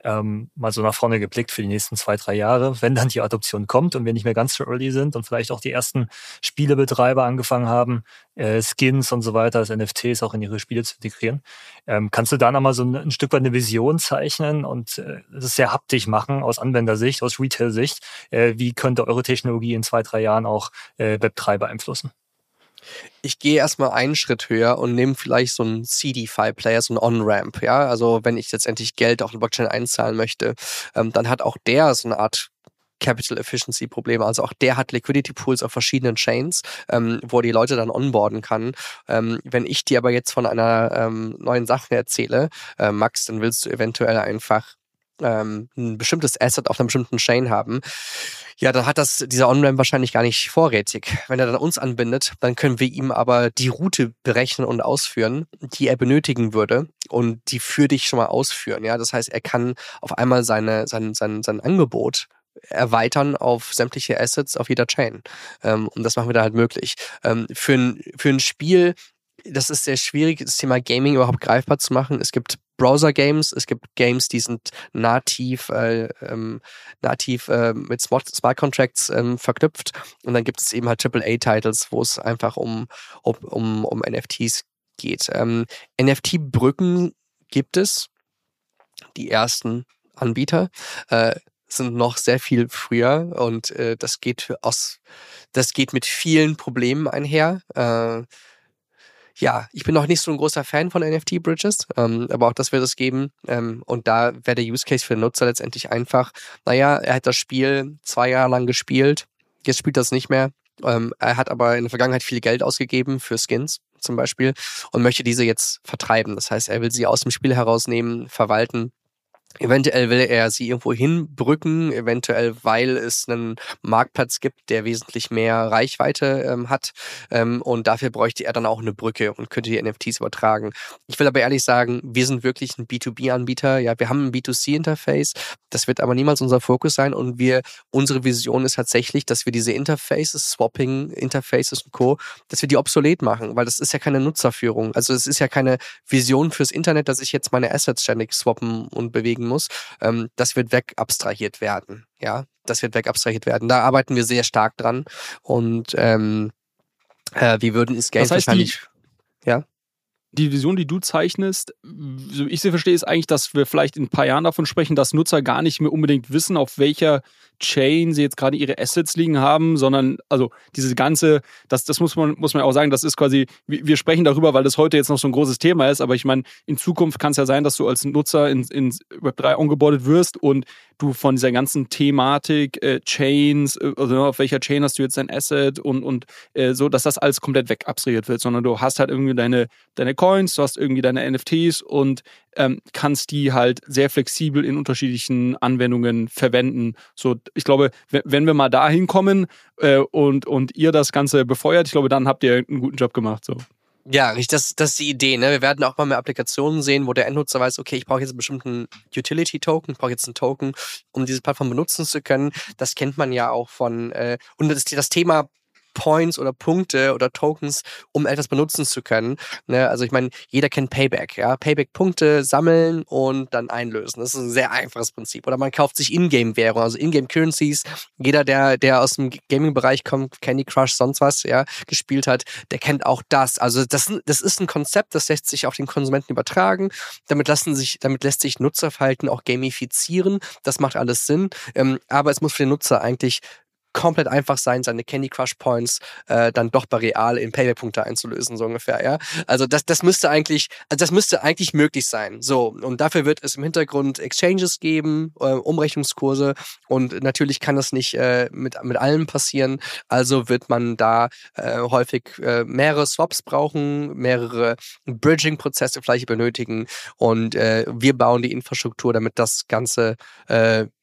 Ähm, mal so nach vorne geblickt für die nächsten zwei, drei Jahre, wenn dann die Adoption kommt und wir nicht mehr ganz so early sind und vielleicht auch die ersten Spielebetreiber angefangen haben, äh, Skins und so weiter, als NFTs auch in ihre Spiele zu integrieren. Ähm, kannst du da nochmal so ein, ein, Stück weit eine Vision zeichnen und äh, das sehr haptisch machen aus Anwendersicht, aus Retail-Sicht? Äh, wie könnte eure Technologie in zwei, drei Jahren auch äh, Web3 beeinflussen? Ich gehe erstmal einen Schritt höher und nehme vielleicht so einen CDFI-Player, so einen On-Ramp, ja. Also wenn ich letztendlich Geld auf eine Blockchain einzahlen möchte, ähm, dann hat auch der so eine Art Capital Efficiency Probleme. Also auch der hat Liquidity Pools auf verschiedenen Chains, ähm, wo die Leute dann onboarden kann. Ähm, wenn ich dir aber jetzt von einer ähm, neuen Sache erzähle, äh, Max, dann willst du eventuell einfach ähm, ein bestimmtes Asset auf einer bestimmten Chain haben, ja, dann hat das dieser On-Ramp wahrscheinlich gar nicht vorrätig. Wenn er dann uns anbindet, dann können wir ihm aber die Route berechnen und ausführen, die er benötigen würde und die für dich schon mal ausführen. Ja, das heißt, er kann auf einmal seine, sein, sein, sein Angebot erweitern auf sämtliche Assets auf jeder Chain. Ähm, und das machen wir da halt möglich. Ähm, für, ein, für ein Spiel das ist sehr schwierig, das Thema Gaming überhaupt greifbar zu machen. Es gibt Browser-Games, es gibt Games, die sind nativ, äh, ähm, nativ äh, mit Smart, Smart Contracts ähm, verknüpft. Und dann gibt es eben halt AAA-Titles, wo es einfach um, um, um, um NFTs geht. Ähm, NFT-Brücken gibt es. Die ersten Anbieter äh, sind noch sehr viel früher und äh, das geht aus, das geht mit vielen Problemen einher. Äh, ja, ich bin noch nicht so ein großer Fan von NFT-Bridges, ähm, aber auch das wird es geben. Ähm, und da wäre der Use Case für den Nutzer letztendlich einfach, naja, er hat das Spiel zwei Jahre lang gespielt, jetzt spielt das nicht mehr. Ähm, er hat aber in der Vergangenheit viel Geld ausgegeben für Skins zum Beispiel und möchte diese jetzt vertreiben. Das heißt, er will sie aus dem Spiel herausnehmen, verwalten Eventuell will er sie irgendwo hinbrücken, eventuell weil es einen Marktplatz gibt, der wesentlich mehr Reichweite ähm, hat. Ähm, und dafür bräuchte er dann auch eine Brücke und könnte die NFTs übertragen. Ich will aber ehrlich sagen, wir sind wirklich ein B2B-Anbieter. Ja, wir haben ein B2C-Interface. Das wird aber niemals unser Fokus sein. Und wir, unsere Vision ist tatsächlich, dass wir diese Interfaces, Swapping, Interfaces und Co., dass wir die obsolet machen, weil das ist ja keine Nutzerführung. Also es ist ja keine Vision fürs Internet, dass ich jetzt meine Assets ständig swappen und bewegen bewegen muss, ähm, das wird wegabstrahiert werden. Ja, das wird wegabstrahiert werden. Da arbeiten wir sehr stark dran und ähm, äh, wir würden es Geld das heißt, wahrscheinlich. Die, ja die Vision, die du zeichnest, so ich sie verstehe, ist eigentlich, dass wir vielleicht in ein paar Jahren davon sprechen, dass Nutzer gar nicht mehr unbedingt wissen, auf welcher Chain sie jetzt gerade ihre Assets liegen haben, sondern also diese ganze, das, das muss man, muss man auch sagen, das ist quasi, wir sprechen darüber, weil das heute jetzt noch so ein großes Thema ist, aber ich meine, in Zukunft kann es ja sein, dass du als Nutzer in, in Web3 ongeboardet wirst und du von dieser ganzen Thematik, äh, Chains, äh, also auf welcher Chain hast du jetzt dein Asset und, und äh, so, dass das alles komplett wegabstrahiert wird, sondern du hast halt irgendwie deine, deine Coins, du hast irgendwie deine NFTs und ähm, kannst die halt sehr flexibel in unterschiedlichen Anwendungen verwenden. So, ich glaube, wenn wir mal dahin kommen äh, und, und ihr das Ganze befeuert, ich glaube, dann habt ihr einen guten Job gemacht. So. Ja, das, das ist die Idee. Ne? Wir werden auch mal mehr Applikationen sehen, wo der Endnutzer weiß, okay, ich brauche jetzt einen bestimmten Utility-Token, ich brauche jetzt einen Token, um diese Plattform benutzen zu können. Das kennt man ja auch von, äh, und das, das Thema Points oder Punkte oder Tokens, um etwas benutzen zu können. Ne? Also ich meine, jeder kennt Payback, ja. Payback-Punkte sammeln und dann einlösen. Das ist ein sehr einfaches Prinzip. Oder man kauft sich Ingame-Währung, also Ingame-Currencies. Jeder, der, der aus dem Gaming-Bereich kommt, Candy Crush, sonst was, ja, gespielt hat, der kennt auch das. Also das, das ist ein Konzept, das lässt sich auf den Konsumenten übertragen. Damit lassen sich, damit lässt sich Nutzerverhalten auch gamifizieren. Das macht alles Sinn. Ähm, aber es muss für den Nutzer eigentlich komplett einfach sein, seine Candy Crush Points äh, dann doch bei Real in Payback-Punkte einzulösen, so ungefähr, ja. Also das, das müsste eigentlich, also das müsste eigentlich möglich sein. So, und dafür wird es im Hintergrund Exchanges geben, äh, Umrechnungskurse und natürlich kann das nicht äh, mit, mit allem passieren. Also wird man da äh, häufig äh, mehrere Swaps brauchen, mehrere Bridging-Prozesse vielleicht benötigen und äh, wir bauen die Infrastruktur, damit das Ganze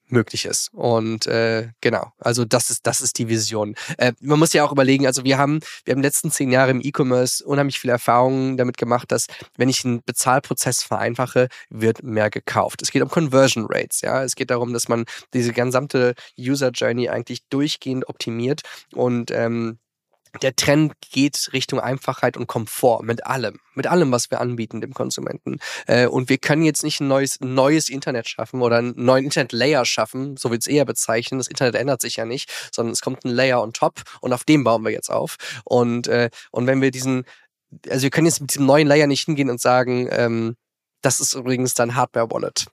möglich ist. Und äh, genau, also das ist das ist die Vision. Äh, man muss ja auch überlegen, also wir haben wir haben letzten zehn Jahre im E-Commerce unheimlich viele Erfahrungen damit gemacht, dass wenn ich einen Bezahlprozess vereinfache, wird mehr gekauft. Es geht um Conversion Rates, ja, es geht darum, dass man diese gesamte User Journey eigentlich durchgehend optimiert und ähm, der Trend geht Richtung Einfachheit und Komfort mit allem, mit allem, was wir anbieten dem Konsumenten. Äh, und wir können jetzt nicht ein neues, neues Internet schaffen oder einen neuen Internet-Layer schaffen, so wird es eher bezeichnen. Das Internet ändert sich ja nicht, sondern es kommt ein Layer on top und auf dem bauen wir jetzt auf. Und, äh, und wenn wir diesen, also wir können jetzt mit diesem neuen Layer nicht hingehen und sagen, ähm, das ist übrigens dann Hardware-Wallet.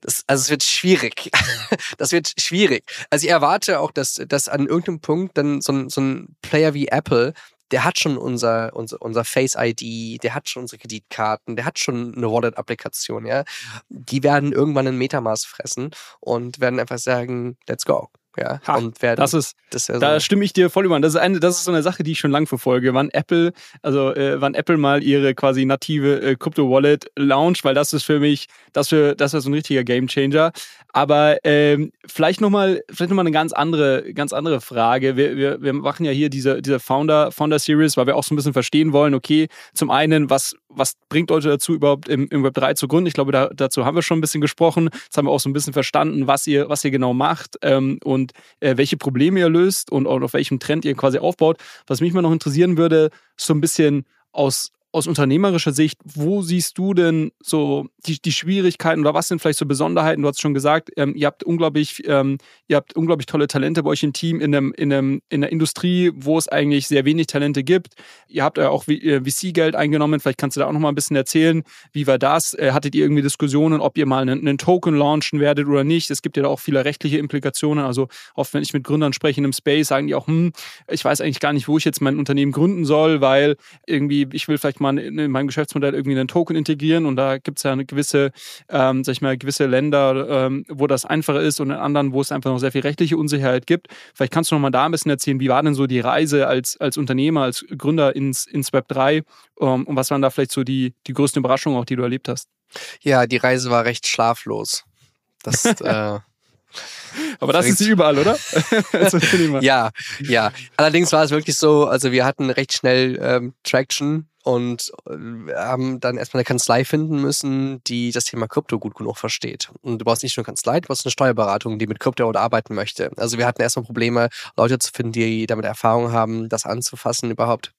Das, also es wird schwierig. das wird schwierig. Also ich erwarte auch, dass, dass an irgendeinem Punkt dann so ein, so ein Player wie Apple der hat schon unser, unser, unser Face ID, der hat schon unsere Kreditkarten, der hat schon eine Wallet-Applikation, ja. Die werden irgendwann ein Metamask fressen und werden einfach sagen, let's go. Ja, ha, und werden, das ist, das ja da stimme ich dir voll über. Das ist eine, das ist so eine Sache, die ich schon lange verfolge. Wann Apple, also äh, wann Apple mal ihre quasi native äh, Crypto Wallet launcht, weil das ist für mich, das für, das ist so ein richtiger Gamechanger. Aber ähm, vielleicht nochmal, vielleicht noch mal eine ganz andere, ganz andere Frage. Wir, wir, wir machen ja hier diese, diese Founder, Founder Series, weil wir auch so ein bisschen verstehen wollen, okay, zum einen, was, was bringt Leute dazu, überhaupt im, im Web 3 zu gründen? Ich glaube, da, dazu haben wir schon ein bisschen gesprochen. Jetzt haben wir auch so ein bisschen verstanden, was ihr, was ihr genau macht ähm, und äh, welche Probleme ihr löst und, und auf welchem Trend ihr quasi aufbaut. Was mich mal noch interessieren würde, so ein bisschen aus, aus unternehmerischer Sicht, wo siehst du denn so die, die Schwierigkeiten oder was sind vielleicht so Besonderheiten? Du hast schon gesagt, ähm, ihr habt unglaublich, ähm, ihr habt unglaublich tolle Talente bei euch im Team in, einem, in, einem, in einer Industrie, wo es eigentlich sehr wenig Talente gibt. Ihr habt ja auch VC-Geld äh, eingenommen. Vielleicht kannst du da auch noch mal ein bisschen erzählen. Wie war das? Äh, hattet ihr irgendwie Diskussionen, ob ihr mal einen, einen, Token launchen werdet oder nicht? Es gibt ja da auch viele rechtliche Implikationen. Also oft, wenn ich mit Gründern spreche in einem Space, sagen die auch, hm, ich weiß eigentlich gar nicht, wo ich jetzt mein Unternehmen gründen soll, weil irgendwie ich will vielleicht mal in, in meinem Geschäftsmodell irgendwie einen Token integrieren und da gibt es ja eine gewisse, ähm, sag ich mal, gewisse Länder, ähm, wo das einfacher ist und in anderen, wo es einfach noch sehr viel rechtliche Unsicherheit gibt. Vielleicht kannst du noch mal da ein bisschen erzählen, wie war denn so die Reise als, als Unternehmer, als Gründer ins, ins Web 3 ähm, und was waren da vielleicht so die, die größten Überraschungen auch, die du erlebt hast? Ja, die Reise war recht schlaflos. Das, äh, aber das ist sie überall, oder? ja, ja. Allerdings war es wirklich so, also wir hatten recht schnell ähm, Traction und äh, haben dann erstmal eine Kanzlei finden müssen, die das Thema Krypto gut genug versteht. Und du brauchst nicht nur eine Kanzlei, du brauchst eine Steuerberatung, die mit Krypto arbeiten möchte. Also wir hatten erstmal Probleme, Leute zu finden, die damit Erfahrung haben, das anzufassen überhaupt.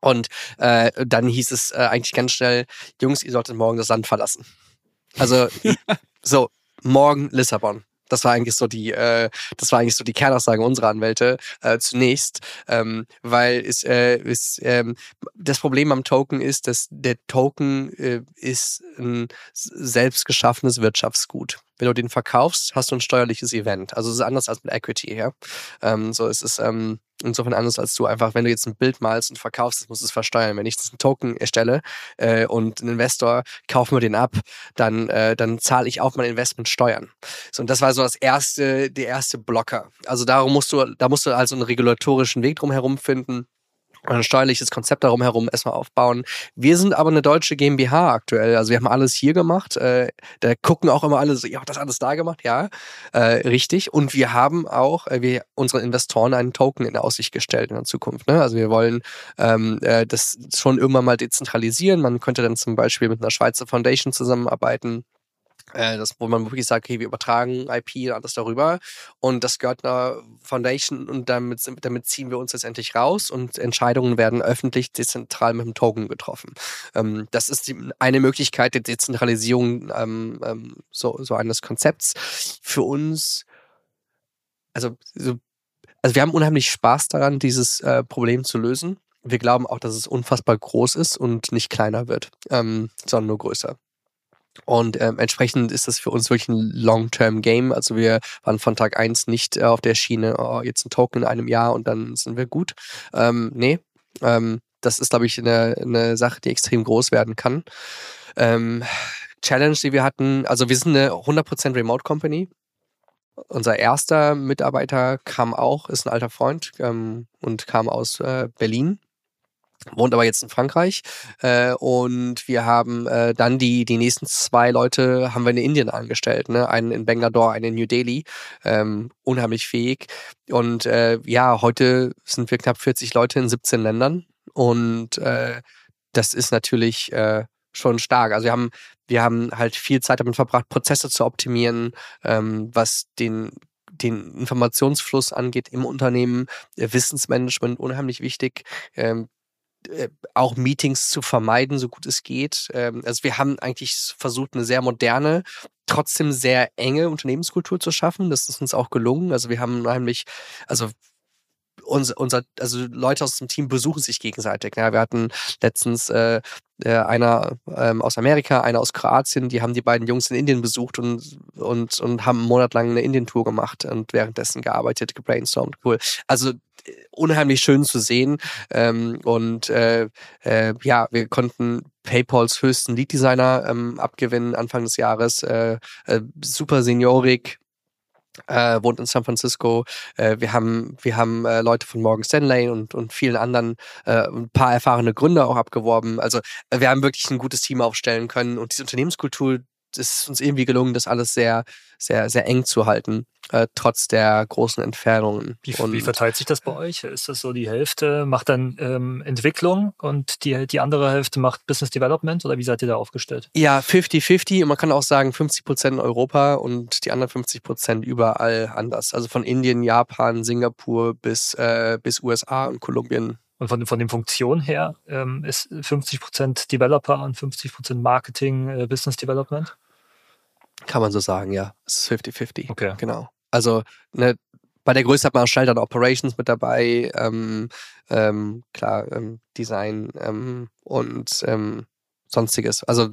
Und äh, dann hieß es äh, eigentlich ganz schnell, Jungs, ihr solltet morgen das Land verlassen. Also so, morgen Lissabon. Das war eigentlich so die, äh, das war eigentlich so die Kernaussage unserer Anwälte äh, zunächst, ähm, weil es, äh, ist, ähm, das Problem am Token ist, dass der Token äh, ist ein selbst geschaffenes Wirtschaftsgut. Wenn du den verkaufst, hast du ein steuerliches Event. Also es ist anders als mit Equity, ja. Ähm, so es ist ähm, insofern anders als du einfach, wenn du jetzt ein Bild malst und verkaufst, musst du es versteuern. Wenn ich das einen Token erstelle äh, und ein Investor kauft mir den ab, dann, äh, dann zahle ich auf mein Investment Steuern. So, und das war so das erste, der erste Blocker. Also darum musst du, da musst du also einen regulatorischen Weg drum herum finden ein steuerliches Konzept darum herum erstmal aufbauen. Wir sind aber eine deutsche GmbH aktuell. Also wir haben alles hier gemacht. Äh, da gucken auch immer alle so, ja, das alles da gemacht, ja, äh, richtig. Und wir haben auch äh, wir unseren Investoren einen Token in Aussicht gestellt in der Zukunft. Ne? Also wir wollen ähm, äh, das schon irgendwann mal dezentralisieren. Man könnte dann zum Beispiel mit einer Schweizer Foundation zusammenarbeiten äh, das, wo man wirklich sagt, okay, wir übertragen IP und alles darüber und das gehört einer Foundation und damit, damit ziehen wir uns letztendlich raus und Entscheidungen werden öffentlich dezentral mit dem Token getroffen. Ähm, das ist die, eine Möglichkeit der Dezentralisierung ähm, ähm, so, so eines Konzepts. Für uns, also, so, also wir haben unheimlich Spaß daran, dieses äh, Problem zu lösen. Wir glauben auch, dass es unfassbar groß ist und nicht kleiner wird, ähm, sondern nur größer. Und ähm, entsprechend ist das für uns wirklich ein Long-Term-Game. Also wir waren von Tag eins nicht äh, auf der Schiene, oh, jetzt ein Token in einem Jahr und dann sind wir gut. Ähm, nee, ähm, das ist, glaube ich, eine, eine Sache, die extrem groß werden kann. Ähm, Challenge, die wir hatten, also wir sind eine 100% Remote Company. Unser erster Mitarbeiter kam auch, ist ein alter Freund ähm, und kam aus äh, Berlin wohnt aber jetzt in Frankreich äh, und wir haben äh, dann die die nächsten zwei Leute haben wir in Indien angestellt, ne? einen in Bangalore, einen in New Delhi, ähm, unheimlich fähig und äh, ja heute sind wir knapp 40 Leute in 17 Ländern und äh, das ist natürlich äh, schon stark. Also wir haben wir haben halt viel Zeit damit verbracht, Prozesse zu optimieren, ähm, was den den Informationsfluss angeht im Unternehmen, Wissensmanagement unheimlich wichtig. Ähm, äh, auch Meetings zu vermeiden, so gut es geht. Ähm, also wir haben eigentlich versucht, eine sehr moderne, trotzdem sehr enge Unternehmenskultur zu schaffen. Das ist uns auch gelungen. Also wir haben unheimlich, also unser, unser, also Leute aus dem Team besuchen sich gegenseitig. Ja, wir hatten letztens äh, äh, einer ähm, aus Amerika, einer aus Kroatien, die haben die beiden Jungs in Indien besucht und, und, und haben einen Monat lang eine Indien-Tour gemacht und währenddessen gearbeitet, gebrainstormt. Cool. Also unheimlich schön zu sehen. Ähm, und äh, äh, ja, wir konnten PayPals höchsten Lead Designer ähm, abgewinnen Anfang des Jahres. Äh, äh, super Seniorik, äh, wohnt in San Francisco. Äh, wir haben, wir haben äh, Leute von Morgan Stanley und, und vielen anderen, äh, ein paar erfahrene Gründer auch abgeworben. Also äh, wir haben wirklich ein gutes Team aufstellen können und diese Unternehmenskultur, es ist uns irgendwie gelungen, das alles sehr, sehr, sehr eng zu halten, äh, trotz der großen Entfernungen. Wie, wie, verteilt sich das bei euch? Ist das so die Hälfte macht dann ähm, Entwicklung und die, die andere Hälfte macht Business Development oder wie seid ihr da aufgestellt? Ja, 50-50 und man kann auch sagen 50 Prozent in Europa und die anderen 50 Prozent überall anders. Also von Indien, Japan, Singapur bis, äh, bis USA und Kolumbien und von, von den Funktionen her ähm, ist 50% Developer und 50% Marketing, äh, Business Development? Kann man so sagen, ja. Es ist 50-50. Okay. Genau. Also ne, bei der Größe hat man auch schnell dann Operations mit dabei, ähm, ähm, klar, ähm, Design ähm, und ähm, sonstiges. Also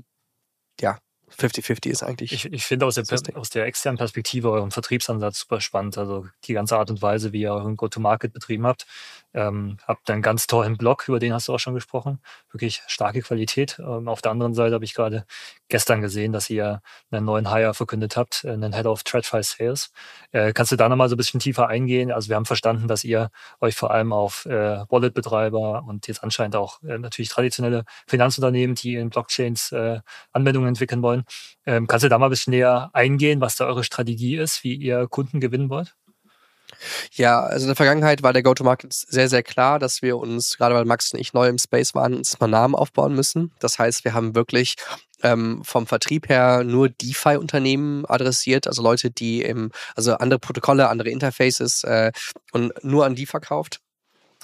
ja, 50-50 ist eigentlich. Ich, ich finde aus aus der externen Perspektive euren Vertriebsansatz super spannend. Also die ganze Art und Weise, wie ihr euren Go-to-Market betrieben habt. Ähm, habt einen ganz tollen Blog, über den hast du auch schon gesprochen. Wirklich starke Qualität. Ähm, auf der anderen Seite habe ich gerade gestern gesehen, dass ihr einen neuen Hire verkündet habt, einen Head of TradFi Sales. Äh, kannst du da nochmal so ein bisschen tiefer eingehen? Also wir haben verstanden, dass ihr euch vor allem auf äh, Wallet-Betreiber und jetzt anscheinend auch äh, natürlich traditionelle Finanzunternehmen, die in Blockchains äh, Anwendungen entwickeln wollen. Ähm, kannst du da mal ein bisschen näher eingehen, was da eure Strategie ist, wie ihr Kunden gewinnen wollt? Ja, also in der Vergangenheit war der Go-to-Market sehr, sehr klar, dass wir uns, gerade weil Max und ich neu im Space waren, uns mal Namen aufbauen müssen. Das heißt, wir haben wirklich ähm, vom Vertrieb her nur DeFi-Unternehmen adressiert, also Leute, die im, also andere Protokolle, andere Interfaces äh, und nur an die verkauft.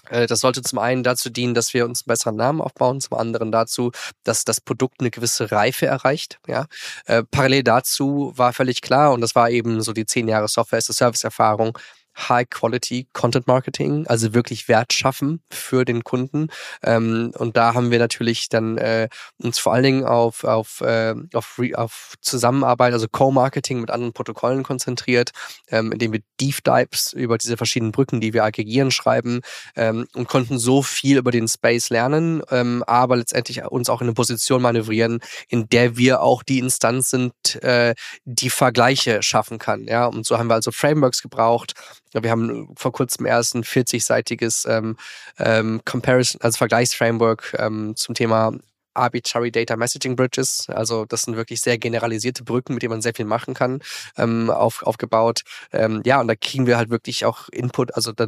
Äh, das sollte zum einen dazu dienen, dass wir uns einen besseren Namen aufbauen, zum anderen dazu, dass das Produkt eine gewisse Reife erreicht. Ja. Äh, parallel dazu war völlig klar, und das war eben so die zehn Jahre Software-as-a-Service-Erfahrung, High-Quality Content Marketing, also wirklich Wert schaffen für den Kunden. Ähm, und da haben wir natürlich dann äh, uns vor allen Dingen auf, auf, äh, auf, auf Zusammenarbeit, also Co-Marketing mit anderen Protokollen konzentriert, ähm, indem wir Deep Dives über diese verschiedenen Brücken, die wir aggregieren, schreiben ähm, und konnten so viel über den Space lernen, ähm, aber letztendlich uns auch in eine Position manövrieren, in der wir auch die Instanz sind, äh, die Vergleiche schaffen kann. Ja, und so haben wir also Frameworks gebraucht, wir haben vor kurzem erst ein 40-seitiges ähm, ähm, Comparison, also Vergleichsframework ähm, zum Thema Arbitrary Data Messaging Bridges. Also das sind wirklich sehr generalisierte Brücken, mit denen man sehr viel machen kann, ähm, auf, aufgebaut. Ähm, ja, und da kriegen wir halt wirklich auch Input, also da,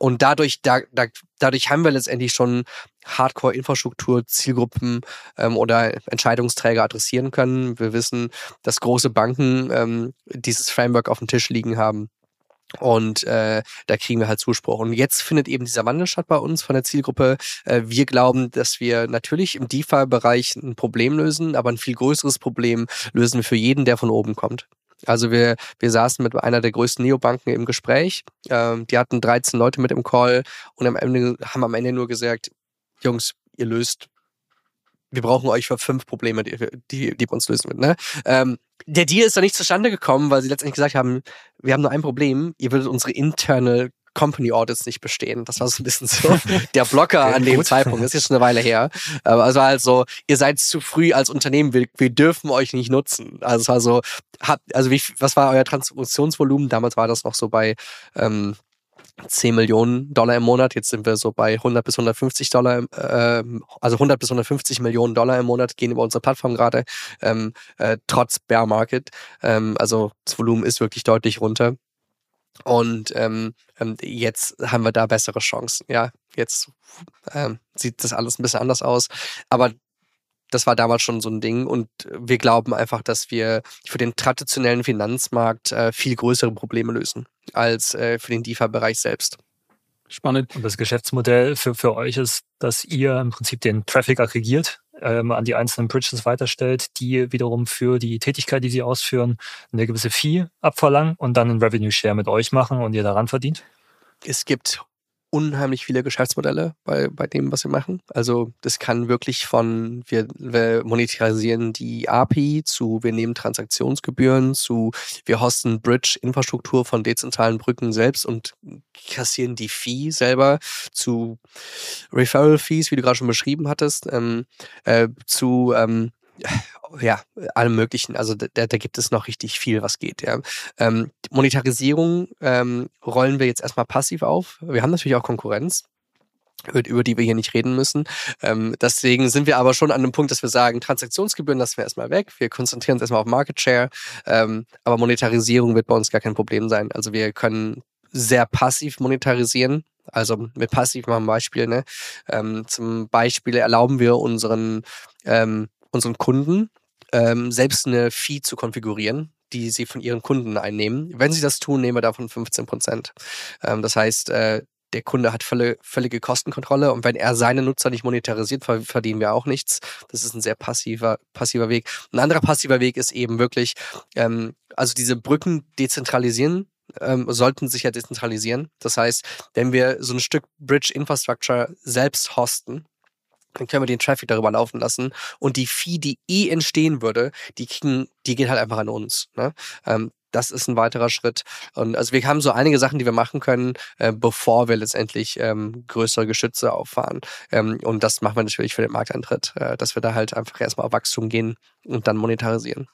und dadurch, da, da, dadurch haben wir letztendlich schon Hardcore-Infrastruktur, Zielgruppen ähm, oder Entscheidungsträger adressieren können. Wir wissen, dass große Banken ähm, dieses Framework auf dem Tisch liegen haben und äh, da kriegen wir halt Zuspruch. Und jetzt findet eben dieser Wandel statt bei uns von der Zielgruppe. Äh, wir glauben, dass wir natürlich im DeFi-Bereich ein Problem lösen, aber ein viel größeres Problem lösen wir für jeden, der von oben kommt. Also wir, wir saßen mit einer der größten Neobanken im Gespräch. Ähm, die hatten 13 Leute mit im Call und am Ende haben am Ende nur gesagt, Jungs, ihr löst wir brauchen euch für fünf Probleme, die, die, die uns lösen wird. Ne? Ähm, der Deal ist da nicht zustande gekommen, weil sie letztendlich gesagt haben, wir haben nur ein Problem, ihr würdet unsere internal Company Audits nicht bestehen. Das war so ein bisschen so der Blocker an dem Zeitpunkt. Das ist jetzt schon eine Weile her. Aber es war halt so, ihr seid zu früh als Unternehmen, wir, wir dürfen euch nicht nutzen. Also es war so, habt, also wie, was war euer Transaktionsvolumen? Damals war das noch so bei ähm, 10 Millionen Dollar im Monat. Jetzt sind wir so bei 100 bis 150 Dollar, äh, also 100 bis 150 Millionen Dollar im Monat gehen über unsere Plattform gerade, ähm, äh, trotz Bear Market. Ähm, also das Volumen ist wirklich deutlich runter. Und ähm, ähm, jetzt haben wir da bessere Chancen. Ja, jetzt ähm, sieht das alles ein bisschen anders aus. Aber das war damals schon so ein Ding und wir glauben einfach, dass wir für den traditionellen Finanzmarkt äh, viel größere Probleme lösen als äh, für den DeFi-Bereich selbst. Spannend. Und das Geschäftsmodell für, für euch ist, dass ihr im Prinzip den Traffic aggregiert, ähm, an die einzelnen Bridges weiterstellt, die wiederum für die Tätigkeit, die sie ausführen, eine gewisse Fee abverlangen und dann einen Revenue Share mit euch machen und ihr daran verdient? Es gibt unheimlich viele Geschäftsmodelle bei, bei dem, was wir machen. Also das kann wirklich von, wir, wir monetarisieren die API zu, wir nehmen Transaktionsgebühren zu, wir hosten Bridge-Infrastruktur von dezentralen Brücken selbst und kassieren die Fee selber zu Referral-Fees, wie du gerade schon beschrieben hattest, ähm, äh, zu ähm, ja, allem Möglichen. Also da, da gibt es noch richtig viel, was geht. Ja. Ähm, Monetarisierung ähm, rollen wir jetzt erstmal passiv auf. Wir haben natürlich auch Konkurrenz über die wir hier nicht reden müssen. Ähm, deswegen sind wir aber schon an dem Punkt, dass wir sagen, Transaktionsgebühren lassen wir erstmal weg. Wir konzentrieren uns erstmal auf Market Share. Ähm, aber Monetarisierung wird bei uns gar kein Problem sein. Also wir können sehr passiv monetarisieren. Also mit passiv mal ein Beispiel. Ne? Ähm, zum Beispiel erlauben wir unseren ähm, unseren Kunden ähm, selbst eine Fee zu konfigurieren, die sie von ihren Kunden einnehmen. Wenn sie das tun, nehmen wir davon 15 Prozent. Ähm, das heißt, äh, der Kunde hat völlig, völlige Kostenkontrolle und wenn er seine Nutzer nicht monetarisiert, verdienen wir auch nichts. Das ist ein sehr passiver, passiver Weg. Ein anderer passiver Weg ist eben wirklich, ähm, also diese Brücken dezentralisieren, ähm, sollten sich ja dezentralisieren. Das heißt, wenn wir so ein Stück Bridge Infrastructure selbst hosten, dann können wir den Traffic darüber laufen lassen und die Fee, die eh entstehen würde, die kriegen, die geht halt einfach an uns. Ne? Ähm, das ist ein weiterer Schritt. Und also wir haben so einige Sachen, die wir machen können, äh, bevor wir letztendlich ähm, größere Geschütze auffahren. Ähm, und das machen wir natürlich für den Markteintritt, äh, dass wir da halt einfach erstmal auf Wachstum gehen und dann monetarisieren.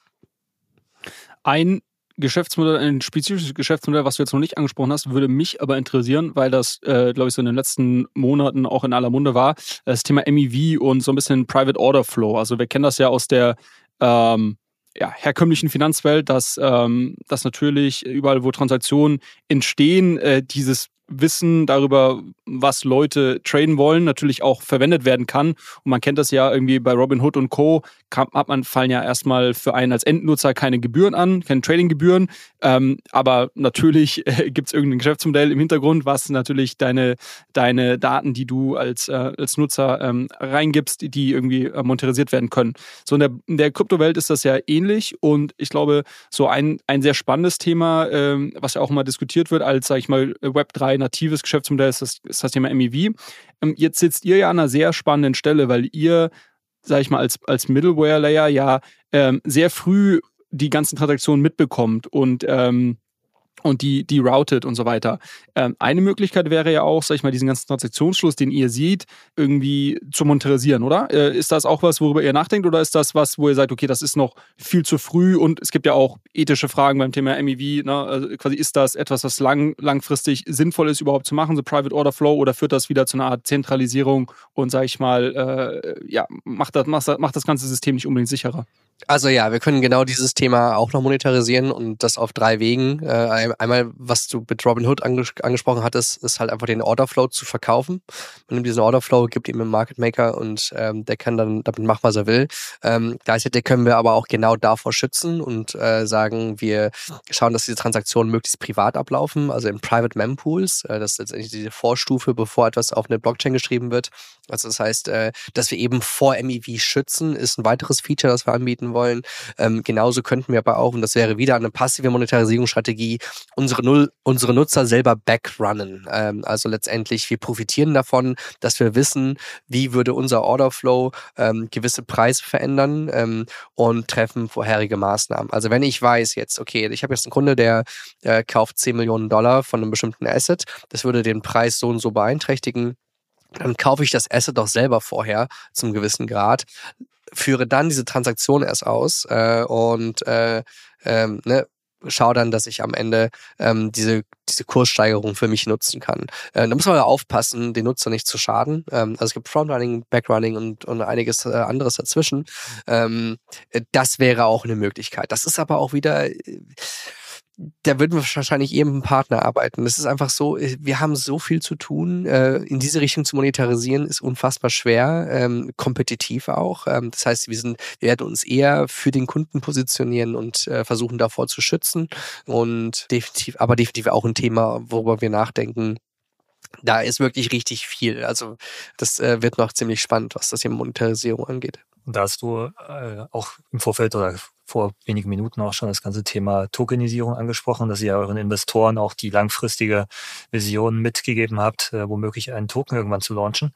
Ein Geschäftsmodell, ein spezifisches Geschäftsmodell, was du jetzt noch nicht angesprochen hast, würde mich aber interessieren, weil das, äh, glaube ich, so in den letzten Monaten auch in aller Munde war. Das Thema MEV und so ein bisschen Private Order Flow. Also wir kennen das ja aus der ähm, ja, herkömmlichen Finanzwelt, dass, ähm, dass natürlich überall, wo Transaktionen entstehen, äh, dieses Wissen darüber, was Leute traden wollen, natürlich auch verwendet werden kann. Und man kennt das ja irgendwie bei Robinhood und Co. Hat man, fallen ja erstmal für einen als Endnutzer keine Gebühren an, keine Tradinggebühren. Ähm, aber natürlich äh, gibt es irgendein Geschäftsmodell im Hintergrund, was natürlich deine, deine Daten, die du als, äh, als Nutzer ähm, reingibst, die irgendwie äh, monetarisiert werden können. So in der, in der Kryptowelt ist das ja ähnlich und ich glaube, so ein, ein sehr spannendes Thema, ähm, was ja auch immer diskutiert wird als, sag ich mal, Web3 natives Geschäftsmodell ist das, ist das Thema MEV. Ähm, jetzt sitzt ihr ja an einer sehr spannenden Stelle, weil ihr, sag ich mal, als, als Middleware-Layer ja ähm, sehr früh die ganzen Transaktionen mitbekommt und ähm, und die, die routet und so weiter. Ähm, eine Möglichkeit wäre ja auch, sag ich mal, diesen ganzen Transaktionsschluss, den ihr seht, irgendwie zu monetarisieren, oder? Äh, ist das auch was, worüber ihr nachdenkt, oder ist das was, wo ihr sagt, okay, das ist noch viel zu früh und es gibt ja auch ethische Fragen beim Thema MEV, ne? also quasi ist das etwas, was lang, langfristig sinnvoll ist, überhaupt zu machen, so Private Order Flow, oder führt das wieder zu einer Art Zentralisierung und, sag ich mal, äh, ja, macht das, macht, das, macht das ganze System nicht unbedingt sicherer? Also ja, wir können genau dieses Thema auch noch monetarisieren und das auf drei Wegen. Äh, einmal, was du mit Robinhood anges angesprochen hattest, ist halt einfach den Orderflow zu verkaufen. Man nimmt diesen Orderflow, gibt ihm einen Market Maker und ähm, der kann dann damit machen, was er will. Ähm, gleichzeitig können wir aber auch genau davor schützen und äh, sagen, wir schauen, dass diese Transaktionen möglichst privat ablaufen, also in Private Mempools. Äh, das ist letztendlich diese Vorstufe, bevor etwas auf eine Blockchain geschrieben wird. Also das heißt, äh, dass wir eben vor MEV schützen, ist ein weiteres Feature, das wir anbieten wollen. Ähm, genauso könnten wir aber auch, und das wäre wieder eine passive Monetarisierungsstrategie, unsere, Null, unsere Nutzer selber backrunnen. Ähm, also letztendlich, wir profitieren davon, dass wir wissen, wie würde unser Orderflow ähm, gewisse Preise verändern ähm, und treffen vorherige Maßnahmen. Also wenn ich weiß jetzt, okay, ich habe jetzt einen Kunde, der äh, kauft 10 Millionen Dollar von einem bestimmten Asset, das würde den Preis so und so beeinträchtigen, dann kaufe ich das Asset doch selber vorher zum gewissen Grad, führe dann diese Transaktion erst aus äh, und äh, ähm, ne, schaue dann, dass ich am Ende ähm, diese, diese Kurssteigerung für mich nutzen kann. Äh, da muss man aufpassen, den Nutzer nicht zu schaden. Ähm, also es gibt Frontrunning, Backrunning und, und einiges äh, anderes dazwischen. Ähm, das wäre auch eine Möglichkeit. Das ist aber auch wieder, äh, da würden wir wahrscheinlich eher mit einem Partner arbeiten. Das ist einfach so, äh, wir haben so viel zu tun. Äh, in diese Richtung zu monetarisieren ist unfassbar schwer, ähm, kompetitiv auch. Ähm, das heißt, wir sind, wir werden uns eher für den Kunden positionieren und äh, versuchen davor zu schützen. Und definitiv, aber definitiv auch ein Thema, worüber wir nachdenken, da ist wirklich richtig viel. Also das wird noch ziemlich spannend, was das Thema Monetarisierung angeht. Und da hast du äh, auch im Vorfeld oder vor wenigen Minuten auch schon das ganze Thema Tokenisierung angesprochen, dass ihr euren Investoren auch die langfristige Vision mitgegeben habt, äh, womöglich einen Token irgendwann zu launchen.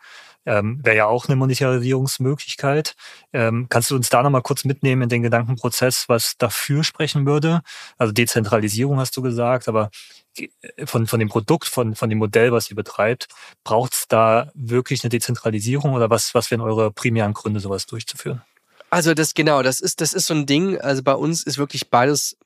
Ähm, Wäre ja auch eine Monetarisierungsmöglichkeit. Ähm, kannst du uns da nochmal kurz mitnehmen in den Gedankenprozess, was dafür sprechen würde? Also Dezentralisierung hast du gesagt, aber äh, von, von dem Produkt, von, von dem Modell, was ihr betreibt, braucht es da wirklich eine Dezentralisierung oder was, was wären eure primären Gründe, sowas durchzuführen? Also das genau, das ist, das ist so ein Ding. Also bei uns ist wirklich beides,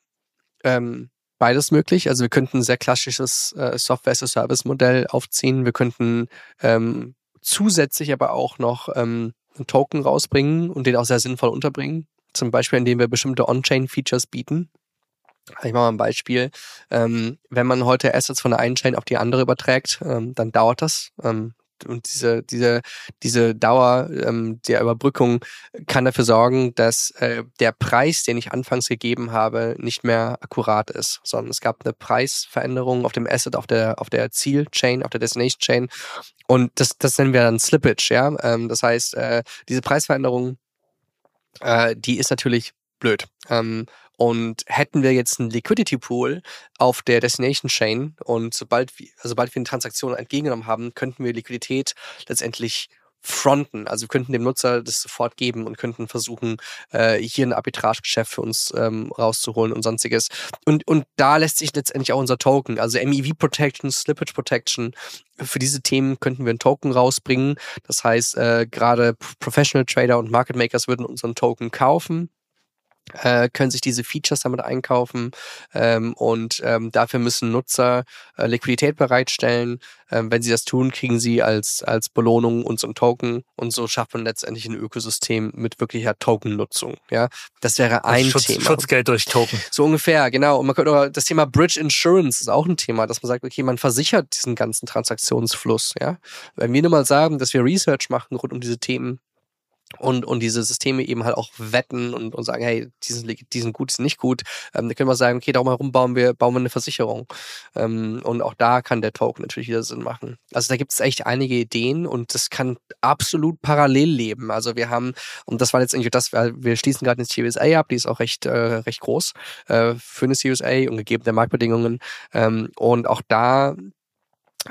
ähm, beides möglich. Also wir könnten ein sehr klassisches äh, Software-as-a-Service-Modell aufziehen. Wir könnten ähm, zusätzlich aber auch noch ähm, einen Token rausbringen und den auch sehr sinnvoll unterbringen. Zum Beispiel, indem wir bestimmte On-Chain-Features bieten. Ich mache mal ein Beispiel. Ähm, wenn man heute Assets von der einen Chain auf die andere überträgt, ähm, dann dauert das. Ähm, und diese, diese, diese Dauer ähm, der Überbrückung kann dafür sorgen, dass äh, der Preis, den ich anfangs gegeben habe, nicht mehr akkurat ist, sondern es gab eine Preisveränderung auf dem Asset, auf der, auf der Ziel-Chain, auf der Destination-Chain. Und das, das nennen wir dann Slippage, ja. Ähm, das heißt, äh, diese Preisveränderung, äh, die ist natürlich blöd. Ähm, und hätten wir jetzt einen Liquidity Pool auf der Destination Chain und sobald wir, also sobald wir eine Transaktion entgegengenommen haben, könnten wir Liquidität letztendlich fronten. Also wir könnten dem Nutzer das sofort geben und könnten versuchen, äh, hier ein Arbitragegeschäft für uns ähm, rauszuholen und sonstiges. Und, und da lässt sich letztendlich auch unser Token, also MEV Protection, Slippage Protection, für diese Themen könnten wir einen Token rausbringen. Das heißt, äh, gerade Professional Trader und Market Makers würden unseren Token kaufen äh, können sich diese Features damit einkaufen ähm, und ähm, dafür müssen Nutzer äh, Liquidität bereitstellen. Ähm, wenn sie das tun, kriegen sie als, als Belohnung unseren Token und so schafft man letztendlich ein Ökosystem mit wirklicher Token-Nutzung. Ja, das wäre ein Schutz, Thema. Schutzgeld durch Token. So ungefähr, genau. Und man könnte auch, das Thema Bridge Insurance ist auch ein Thema, dass man sagt, okay, man versichert diesen ganzen Transaktionsfluss. Ja, wenn wir nur mal sagen, dass wir Research machen rund um diese Themen, und, und diese Systeme eben halt auch wetten und, und sagen, hey, die sind, die sind gut, die sind nicht gut. Ähm, da können wir sagen, okay, darum herum bauen wir, bauen wir eine Versicherung. Ähm, und auch da kann der Token natürlich wieder Sinn machen. Also da gibt es echt einige Ideen und das kann absolut parallel leben. Also wir haben, und das war jetzt irgendwie das, wir schließen gerade eine Series ab, die ist auch recht, äh, recht groß äh, für eine Series und gegeben der Marktbedingungen. Ähm, und auch da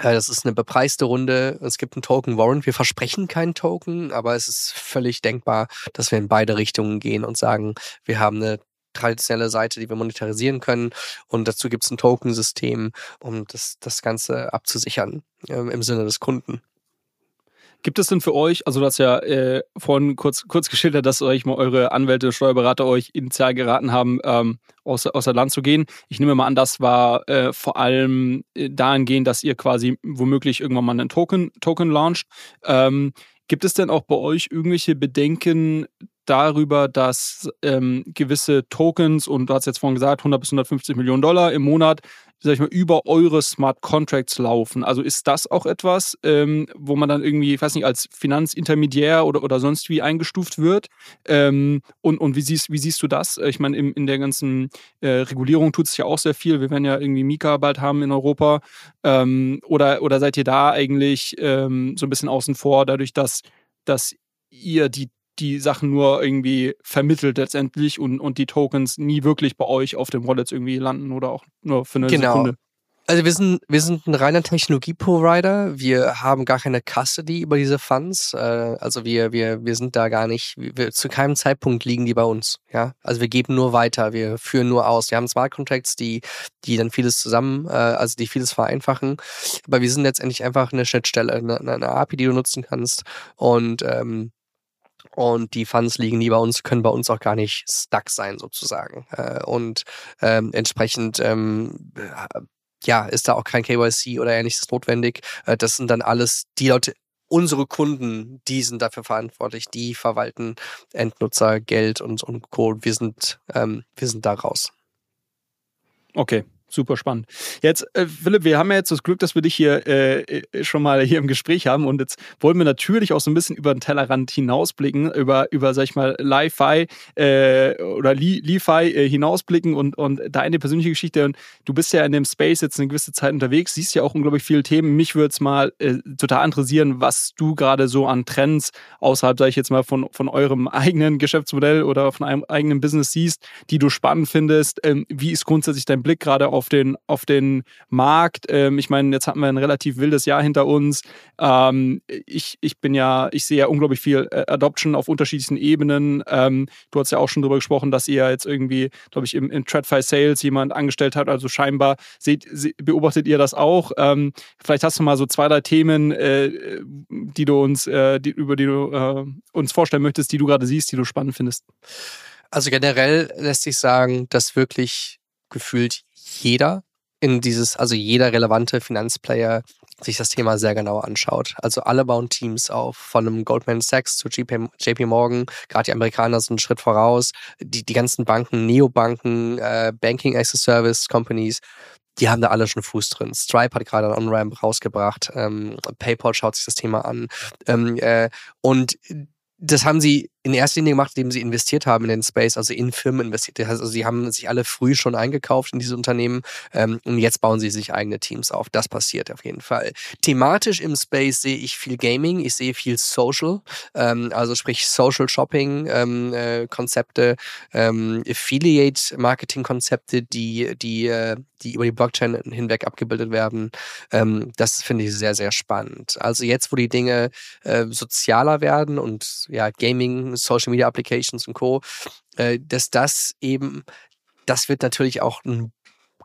das ist eine bepreiste Runde. Es gibt einen Token Warrant. Wir versprechen keinen Token, aber es ist völlig denkbar, dass wir in beide Richtungen gehen und sagen, wir haben eine traditionelle Seite, die wir monetarisieren können. Und dazu gibt es ein Tokensystem, um das, das Ganze abzusichern äh, im Sinne des Kunden. Gibt es denn für euch, also du hast ja äh, vorhin kurz, kurz geschildert, dass euch mal eure Anwälte, Steuerberater euch initial geraten haben, ähm, außer, außer Land zu gehen. Ich nehme mal an, das war äh, vor allem äh, dahingehend, dass ihr quasi womöglich irgendwann mal einen Token, Token launcht. Ähm, gibt es denn auch bei euch irgendwelche Bedenken darüber, dass ähm, gewisse Tokens, und du hast jetzt vorhin gesagt, 100 bis 150 Millionen Dollar im Monat, sag ich mal, über eure Smart Contracts laufen. Also ist das auch etwas, ähm, wo man dann irgendwie, ich weiß nicht, als Finanzintermediär oder, oder sonst wie eingestuft wird? Ähm, und und wie, siehst, wie siehst du das? Ich meine, in, in der ganzen äh, Regulierung tut es ja auch sehr viel. Wir werden ja irgendwie Mika bald haben in Europa. Ähm, oder, oder seid ihr da eigentlich ähm, so ein bisschen außen vor, dadurch, dass, dass ihr die die Sachen nur irgendwie vermittelt letztendlich und, und die Tokens nie wirklich bei euch auf den Wallets irgendwie landen oder auch nur für eine Genau. Sekunde. Also wir sind, wir sind ein reiner Technologie-Provider. Wir haben gar keine Custody über diese Funds. Äh, also wir, wir, wir sind da gar nicht, wir, zu keinem Zeitpunkt liegen die bei uns. Ja, also wir geben nur weiter, wir führen nur aus. Wir haben Smart Contracts, die, die dann vieles zusammen, äh, also die vieles vereinfachen. Aber wir sind letztendlich einfach eine Schnittstelle, eine, eine API, die du nutzen kannst. Und ähm, und die Funds liegen nie bei uns, können bei uns auch gar nicht stuck sein sozusagen. Äh, und ähm, entsprechend ähm, ja, ist da auch kein KYC oder ähnliches notwendig. Äh, Das sind dann alles die Leute, unsere Kunden, die sind dafür verantwortlich, die verwalten Endnutzer, Geld und, und Co. Wir sind, ähm, wir sind da raus. Okay, super spannend. Jetzt, äh, Philipp, wir haben ja jetzt das Glück, dass wir dich hier äh, schon mal hier im Gespräch haben und jetzt wollen wir natürlich auch so ein bisschen über den Tellerrand hinausblicken, über, über sag ich mal, Li-Fi äh, oder Li- Li-Fi äh, hinausblicken und, und deine persönliche Geschichte. Und du bist ja in dem Space jetzt eine gewisse Zeit unterwegs, siehst ja auch unglaublich viele Themen. Mich würde es mal äh, total interessieren, was du gerade so an Trends außerhalb, sage ich jetzt mal, von, von eurem eigenen Geschäftsmodell oder von einem eigenen Business siehst, die du spannend findest. Ähm, wie ist grundsätzlich dein Blick gerade auf den, auf den Markt? Ähm, ich meine, jetzt hatten wir ein relativ wildes Jahr hinter uns. Ähm, ich, ich bin ja, ich sehe ja unglaublich viel äh, Adoption auf unterschiedlichsten Ebenen. Ähm, du hast ja auch schon darüber gesprochen, dass ihr jetzt irgendwie, glaube ich, im, im TradFi Sales jemand angestellt habt. Also scheinbar seht, se, beobachtet ihr das auch. Ähm, vielleicht hast du mal so zwei, drei Themen, äh, die du uns, äh, die, über die du äh, uns vorstellen möchtest, die du gerade siehst, die du spannend findest. Also generell lässt sich sagen, dass wirklich gefühlt jeder in dieses, also jeder relevante Finanzplayer sich das Thema sehr genau anschaut. Also alle bauen Teams auf, von einem Goldman Sachs zu JP, JP Morgan. Gerade die Amerikaner sind einen Schritt voraus. Die, die ganzen Banken, Neobanken, äh, Banking as a Service Companies, die haben da alle schon Fuß drin. Stripe hat gerade ein On-Ramp rausgebracht. Ähm, PayPal schaut sich das Thema an. Ähm, äh, und das haben sie in erster Linie gemacht, indem sie investiert haben in den Space, also in Firmen investiert. Also sie haben sich alle früh schon eingekauft in diese Unternehmen ähm, und jetzt bauen sie sich eigene Teams auf. Das passiert auf jeden Fall. Thematisch im Space sehe ich viel Gaming, ich sehe viel Social, ähm, also sprich Social Shopping ähm, äh, Konzepte, ähm, Affiliate Marketing Konzepte, die die äh, die über die Blockchain hinweg abgebildet werden. Ähm, das finde ich sehr sehr spannend. Also jetzt, wo die Dinge äh, sozialer werden und ja Gaming Social Media Applications und Co., äh, dass das eben, das wird natürlich auch ein,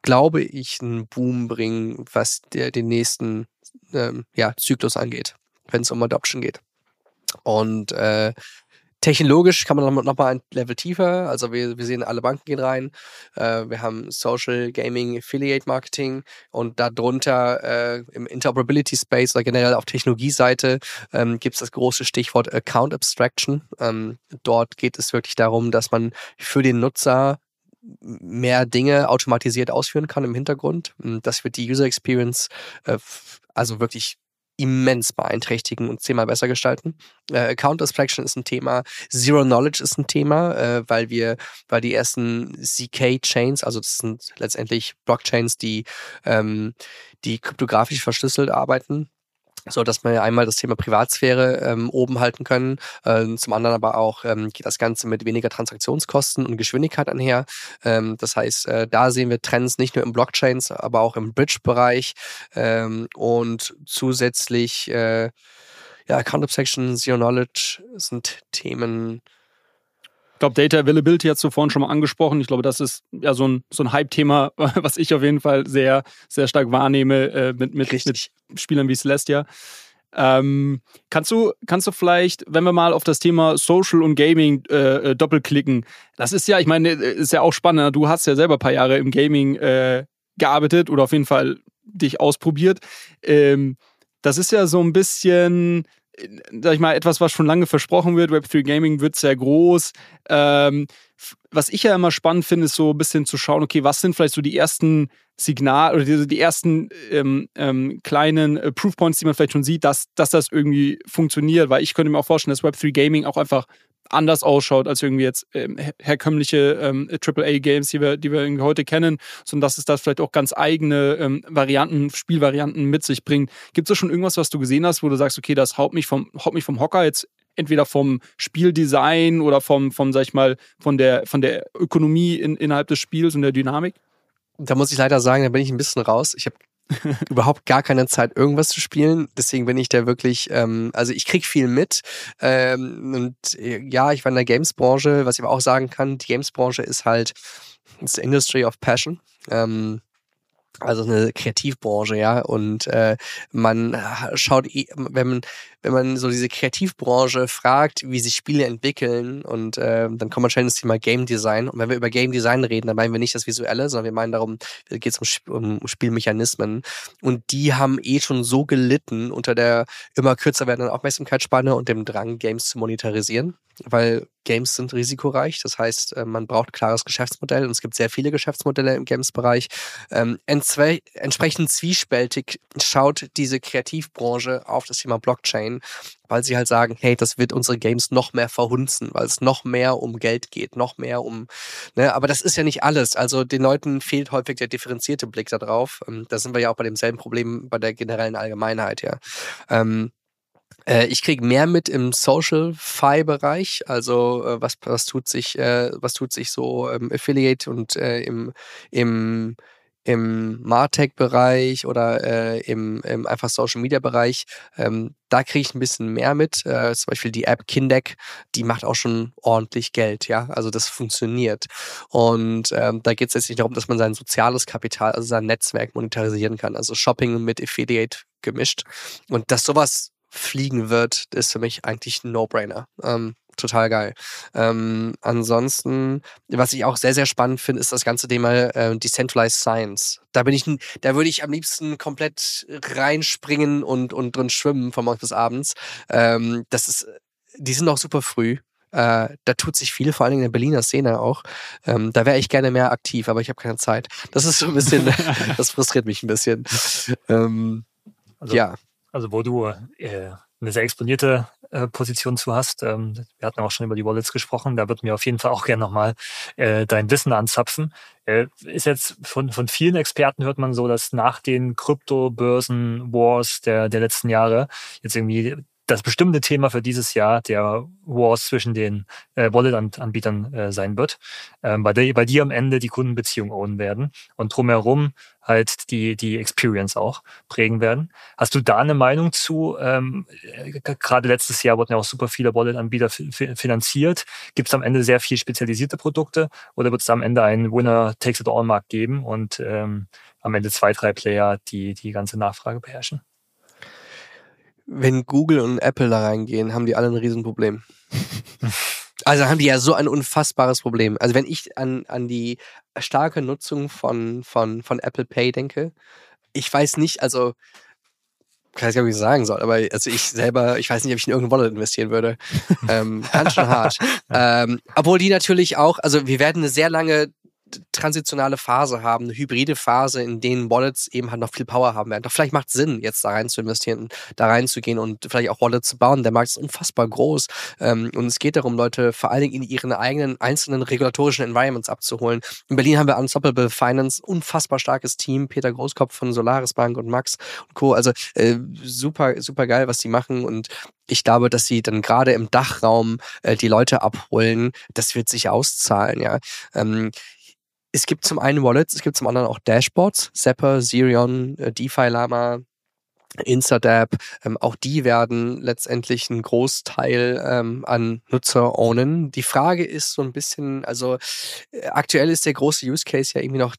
glaube ich, einen Boom bringen, was der, den nächsten ähm, ja, Zyklus angeht, wenn es um Adoption geht. Und äh, Technologisch kann man noch mal ein Level tiefer. Also wir, wir sehen, alle Banken gehen rein. Äh, wir haben Social Gaming Affiliate Marketing und darunter äh, im Interoperability Space oder generell auf Technologieseite ähm, gibt es das große Stichwort Account Abstraction. Ähm, dort geht es wirklich darum, dass man für den Nutzer mehr Dinge automatisiert ausführen kann im Hintergrund. Das wird die User Experience äh, also wirklich immens beeinträchtigen und zehnmal besser gestalten. Äh, Account Abstraction ist ein Thema, Zero Knowledge ist ein Thema, äh, weil wir, weil die ersten ZK-Chains, also das sind letztendlich Blockchains, die, ähm, die kryptografisch verschlüsselt arbeiten, so dass wir einmal das Thema Privatsphäre ähm, oben halten können, äh, zum anderen aber auch ähm, geht das Ganze mit weniger Transaktionskosten und Geschwindigkeit einher. Ähm, das heißt, äh, da sehen wir Trends nicht nur im Blockchains, aber auch im Bridge-Bereich ähm, und zusätzlich äh, ja, Account Abstraction, Zero Knowledge sind Themen, glaube, Data Availability hast du vorhin schon mal angesprochen. Ich glaube, das ist ja so ein, so ein Hype-Thema, was ich auf jeden Fall sehr, sehr stark wahrnehme äh, mit, mit, mit Spielern wie Celestia. Ähm, kannst du, kannst du vielleicht, wenn wir mal auf das Thema Social und Gaming äh, doppelklicken, das ist ja, ich meine, ist ja auch spannend. Du hast ja selber ein paar Jahre im Gaming äh, gearbeitet oder auf jeden Fall dich ausprobiert. Ähm, das ist ja so ein bisschen, sag ich mal, etwas, was schon lange versprochen wird. Web3 Gaming wird sehr groß. Ähm, was ich ja immer spannend finde, ist so ein bisschen zu schauen, okay, was sind vielleicht so die ersten Signal oder die, die ersten ähm, ähm, kleinen äh, Proofpoints, die man vielleicht schon sieht, dass, dass das irgendwie funktioniert, weil ich könnte mir auch vorstellen, dass Web3 Gaming auch einfach anders ausschaut als irgendwie jetzt ähm, herkömmliche ähm, AAA-Games, die wir, die wir irgendwie heute kennen, sondern dass es das vielleicht auch ganz eigene ähm, Varianten, Spielvarianten mit sich bringt. Gibt es da schon irgendwas, was du gesehen hast, wo du sagst, okay, das haut mich vom, haut mich vom Hocker jetzt entweder vom Spieldesign oder vom, vom sag ich mal, von der, von der Ökonomie in, innerhalb des Spiels und der Dynamik? Da muss ich leider sagen, da bin ich ein bisschen raus. Ich habe überhaupt gar keine Zeit, irgendwas zu spielen. Deswegen bin ich da wirklich, ähm, also ich krieg viel mit. Ähm, und äh, ja, ich war in der Games-Branche, was ich aber auch sagen kann, die Games-Branche ist halt the Industry of Passion. Ähm, also eine Kreativbranche, ja. Und äh, man schaut, wenn man, wenn man so diese Kreativbranche fragt, wie sich Spiele entwickeln, und äh, dann kommt man schnell ins Thema Game Design. Und wenn wir über Game Design reden, dann meinen wir nicht das Visuelle, sondern wir meinen darum, geht es um, um Spielmechanismen. Und die haben eh schon so gelitten unter der immer kürzer werdenden Aufmerksamkeitsspanne und dem Drang, Games zu monetarisieren weil Games sind risikoreich. Das heißt, äh, man braucht klares Geschäftsmodell und es gibt sehr viele Geschäftsmodelle im Games-Bereich. Ähm, entsprechend zwiespältig schaut diese Kreativbranche auf das Thema Blockchain, weil sie halt sagen, hey, das wird unsere Games noch mehr verhunzen, weil es noch mehr um Geld geht, noch mehr um, ne, aber das ist ja nicht alles. Also den Leuten fehlt häufig der differenzierte Blick darauf. Ähm, da sind wir ja auch bei demselben Problem bei der generellen Allgemeinheit, ja. Ähm, äh, ich kriege mehr mit im Social-Fi-Bereich, also äh, was, was tut sich, äh, was tut sich so im Affiliate und im, im im Martech-Bereich oder äh, im, im einfach Social-Media-Bereich, ähm, da kriege ich ein bisschen mehr mit. Äh, zum Beispiel die App Kindeck, die macht auch schon ordentlich Geld, ja. Also das funktioniert. Und ähm, da geht es jetzt nicht darum, dass man sein soziales Kapital, also sein Netzwerk monetarisieren kann. Also Shopping mit Affiliate gemischt. Und dass sowas fliegen wird, ist für mich eigentlich ein No-Brainer. Ähm, total geil. Ähm, ansonsten, was ich auch sehr, sehr spannend finde, ist das ganze Thema äh, Decentralized Science. Da bin ich, da würde ich am liebsten komplett reinspringen und, und drin schwimmen von morgens bis abends. Ähm, das ist, die sind auch super früh. Äh, da tut sich viel, vor allen Dingen in der Berliner Szene auch. Ähm, da wäre ich gerne mehr aktiv, aber ich habe keine Zeit. Das ist so ein bisschen, das frustriert mich ein bisschen. Ähm, also, ja also wo du äh, eine sehr exponierte Position zu hast. Ähm, wir hatten auch schon über die Wallets gesprochen. Da wird mir auf jeden Fall auch gerne nochmal äh, dein Wissen anzapfen. Äh, ist jetzt von, von vielen Experten hört man so, dass nach den Kryptobörsen-Wars der, der letzten Jahre jetzt irgendwie das bestimmte Thema für dieses Jahr der Wars zwischen den äh, Wallet-Anbietern äh, sein wird, ähm, bei, der, bei dir am Ende die Kundenbeziehung ownen werden und drumherum halt die, die Experience auch prägen werden. Hast du da eine Meinung zu? Ähm, äh, Gerade letztes Jahr wurden ja auch super viele Wallet-Anbieter finanziert. Gibt es am Ende sehr viel spezialisierte Produkte oder wird es am Ende einen Winner-Takes-it-all-Markt geben und ähm, am Ende zwei, drei Player, die die ganze Nachfrage beherrschen? Wenn Google und Apple da reingehen, haben die alle ein Riesenproblem. Also haben die ja so ein unfassbares Problem. Also wenn ich an, an die starke Nutzung von, von, von Apple Pay denke, ich weiß nicht, also ich gar nicht sagen soll, aber also ich selber, ich weiß nicht, ob ich in irgendein Wallet investieren würde. ähm, ganz schön hart. ähm, obwohl die natürlich auch, also wir werden eine sehr lange transitionale Phase haben, eine hybride Phase, in denen Wallets eben halt noch viel Power haben werden. Doch vielleicht macht Sinn, jetzt da rein zu investieren, da reinzugehen und vielleicht auch Wallets zu bauen. Der Markt ist unfassbar groß ähm, und es geht darum, Leute vor allen Dingen in ihren eigenen einzelnen regulatorischen Environments abzuholen. In Berlin haben wir Unstoppable Finance, unfassbar starkes Team, Peter Großkopf von Solaris Bank und Max und Co. Also äh, super, super geil, was die machen und ich glaube, dass sie dann gerade im Dachraum äh, die Leute abholen. Das wird sich auszahlen, ja. Ähm, es gibt zum einen Wallets, es gibt zum anderen auch Dashboards, Zapper, Zerion, äh, DeFi Lama, Instadap, ähm, auch die werden letztendlich einen Großteil ähm, an Nutzer ownen. Die Frage ist so ein bisschen, also äh, aktuell ist der große Use Case ja irgendwie noch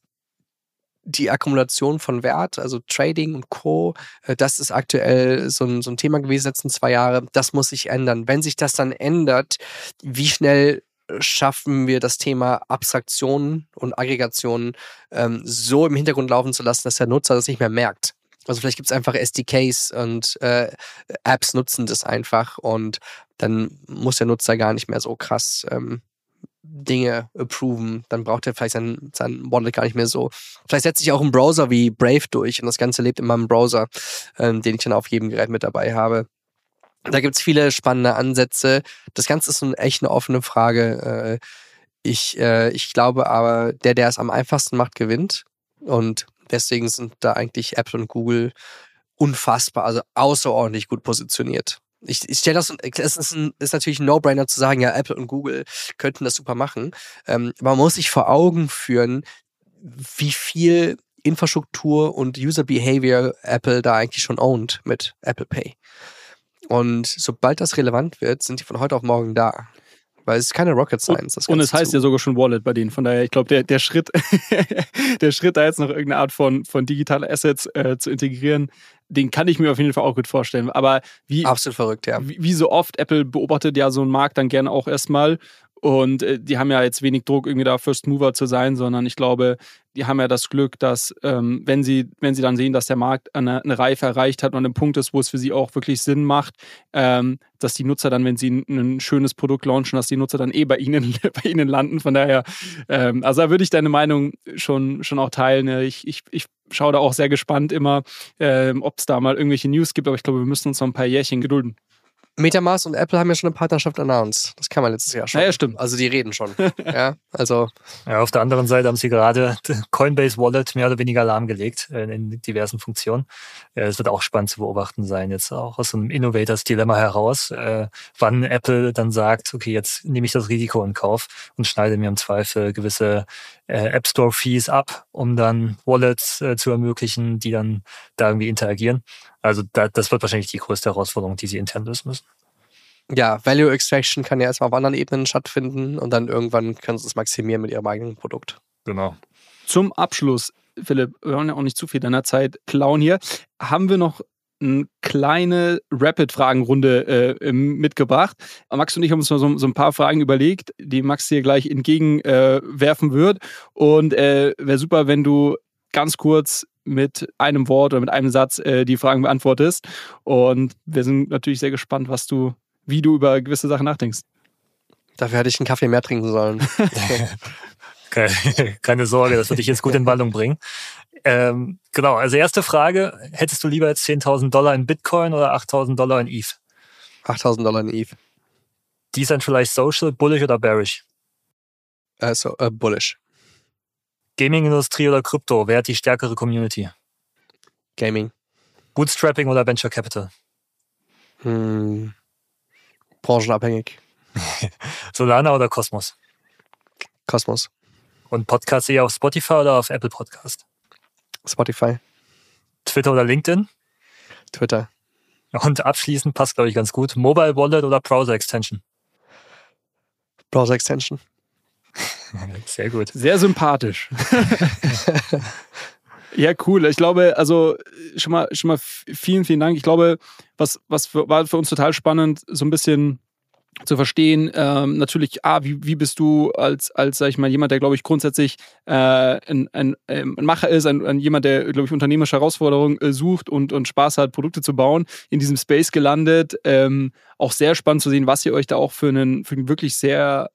die Akkumulation von Wert, also Trading und Co., äh, das ist aktuell so ein, so ein Thema gewesen letzten zwei Jahre. Das muss sich ändern. Wenn sich das dann ändert, wie schnell schaffen wir das Thema Abstraktionen und Aggregationen ähm, so im Hintergrund laufen zu lassen, dass der Nutzer das nicht mehr merkt. Also vielleicht gibt es einfach SDKs und äh, Apps nutzen das einfach und dann muss der Nutzer gar nicht mehr so krass ähm, Dinge approven. Dann braucht er vielleicht sein, sein Wallet gar nicht mehr so. Vielleicht setze ich auch einen Browser wie Brave durch und das Ganze lebt in meinem Browser, ähm, den ich dann auf jedem Gerät mit dabei habe. Da gibt's viele spannende Ansätze. Das Ganze ist eine echt eine offene Frage. Äh, ich, äh, ich glaube aber, der, der es am einfachsten macht, gewinnt. Und deswegen sind da eigentlich Apple und Google unfassbar, also außerordentlich gut positioniert. Ich, ich stelle das, es ist, ein, ist natürlich ein No-Brainer zu sagen, ja, Apple und Google könnten das super machen. Ähm, man muss sich vor Augen führen, wie viel Infrastruktur und User Behavior Apple da eigentlich schon owned mit Apple Pay. Und sobald das relevant wird, sind die von heute auf morgen da. Weil es ist keine Rocket Science. und es heißt zu. ja sogar schon Wallet bei denen. Von daher, ich glaube, der, der Schritt, der Schritt, da jetzt noch irgendeine Art von, von digitale Assets äh, zu integrieren, den kann ich mir auf jeden Fall auch gut vorstellen. Aber wie. Absolut verrückt, ja. Wie, wie so oft, Apple beobachtet ja so einen Markt dann gerne auch erstmal und äh, die haben ja jetzt wenig Druck, irgendwie da First Mover zu sein, sondern ich glaube, die haben ja das Glück, dass ähm, wenn sie, wenn sie dann sehen, dass der Markt eine, eine Reife erreicht hat und ein Punkt ist, wo es für sie auch wirklich Sinn macht, ähm, dass die Nutzer dann, wenn sie ein, ein, schönes Produkt launchen, dass die Nutzer dann eh bei ihnen, bei ihnen landen. Von daher, ähm, also da würde ich deine Meinung schon, schon auch teilen. Ich, ich, ich schaue da auch sehr gespannt immer, ähm, ob es da mal irgendwelche News gibt, aber ich glaube, wir müssen uns noch ein paar Jährchen gedulden. Metamask und Apple haben ja schon eine Partnerschaft announced. Das kann man letztes Jahr schon. Ja, ja stimmt. Also die reden schon. ja, also. Ja, auf der anderen Seite haben sie gerade Coinbase Wallet mehr oder weniger lahmgelegt äh, in diversen Funktionen. Es wird auch spannend zu beobachten sein, jetzt auch aus so einem Innovators Dilemma heraus, äh, wann Apple dann sagt, okay, jetzt nehme ich das Risiko in Kauf und schneide mir im Zweifel gewisse äh, App Store Fees ab, um dann Wallets zu ermöglichen, die dann da irgendwie interagieren. Also da, das wird wahrscheinlich die größte Herausforderung, die sie intern lösen müssen. Ja, Value Extraction kann ja erstmal auf anderen Ebenen stattfinden und dann irgendwann können sie es maximieren mit ihrem eigenen Produkt. Genau. Zum Abschluss, Philipp, wir wollen ja auch nicht zu viel deiner Zeit klauen hier. Haben wir noch eine kleine Rapid-Fragenrunde äh, mitgebracht. Max und ich haben uns mal so, so, ein paar Fragen überlegt, die Max dir gleich entgegenwerfen äh, wird. Und äh, wäre super, wenn du ganz kurz mit einem Wort oder mit einem Satz äh, die Fragen beantwortest. Und wir sind natürlich sehr gespannt, was du, wie du über gewisse Sachen nachdenkst. Dafür hätte ich einen Kaffee mehr trinken sollen. Keine Sorge, das würde ich jetzt gut in Wallung bringen. Ähm, genau, also erste Frage, hättest du lieber jetzt 10.000 Dollar in Bitcoin oder 8.000 Dollar in ETH? 8.000 Dollar in ETH. Decentralized Social, bullish oder bearish? Uh, so, uh, bullish. Gaming-Industrie oder Krypto? Wer hat die stärkere Community? Gaming. Bootstrapping oder Venture Capital? Hm. Branchenabhängig. Solana oder Cosmos? Cosmos. Und Podcast eher auf Spotify oder auf Apple Podcast? Spotify. Twitter oder LinkedIn? Twitter. Und abschließend passt, glaube ich, ganz gut. Mobile Wallet oder Browser Extension? Browser Extension. Sehr gut. Sehr sympathisch. ja, cool. Ich glaube, also schon mal, schon mal vielen, vielen Dank. Ich glaube, was, was für, war für uns total spannend, so ein bisschen zu verstehen, ähm, natürlich, ah, wie, wie bist du als, als, sag ich mal, jemand, der, glaube ich, grundsätzlich äh, ein, ein, ähm, ein Macher ist, ein, ein jemand, der, glaube ich, unternehmerische Herausforderungen äh, sucht und, und Spaß hat, Produkte zu bauen, in diesem Space gelandet. Ähm, auch sehr spannend zu sehen, was ihr euch da auch für einen, für einen wirklich sehr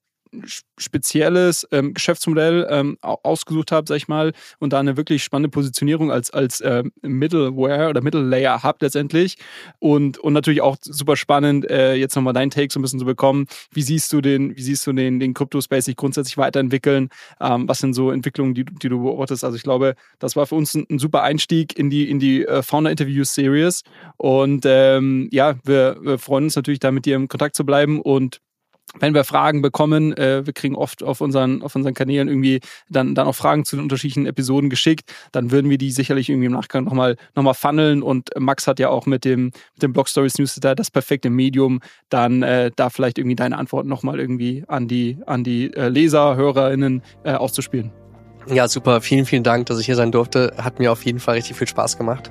spezielles ähm, Geschäftsmodell ähm, ausgesucht habe, sag ich mal, und da eine wirklich spannende Positionierung als, als ähm, Middleware oder Middle Layer habt letztendlich. Und, und natürlich auch super spannend, äh, jetzt nochmal deinen Take so ein bisschen zu bekommen. Wie siehst du den, wie siehst du den, den Crypto-Space sich grundsätzlich weiterentwickeln? Ähm, was sind so Entwicklungen, die, die du beobachtest? Also ich glaube, das war für uns ein, ein super Einstieg in die, in die äh, Founder-Interview-Series. Und ähm, ja, wir, wir freuen uns natürlich da mit dir im Kontakt zu bleiben und wenn wir Fragen bekommen, äh, wir kriegen oft auf unseren, auf unseren Kanälen irgendwie dann, dann auch Fragen zu den unterschiedlichen Episoden geschickt, dann würden wir die sicherlich irgendwie im Nachgang nochmal noch mal funneln und Max hat ja auch mit dem, mit dem Blog Stories Newsletter das perfekte Medium, dann äh, da vielleicht irgendwie deine Antworten nochmal irgendwie an die, an die äh, Leser, HörerInnen äh, auszuspielen. Ja, super. Vielen, vielen Dank, dass ich hier sein durfte. Hat mir auf jeden Fall richtig viel Spaß gemacht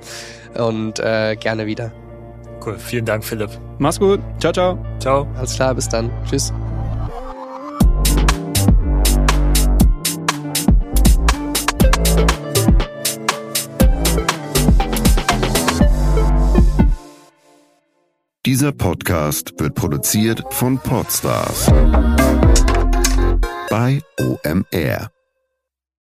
und äh, gerne wieder. Cool, vielen Dank, Philipp. Mach's gut. Ciao, ciao. Ciao. Alles klar, bis dann. Tschüss. Dieser Podcast wird produziert von Podstars bei OMR.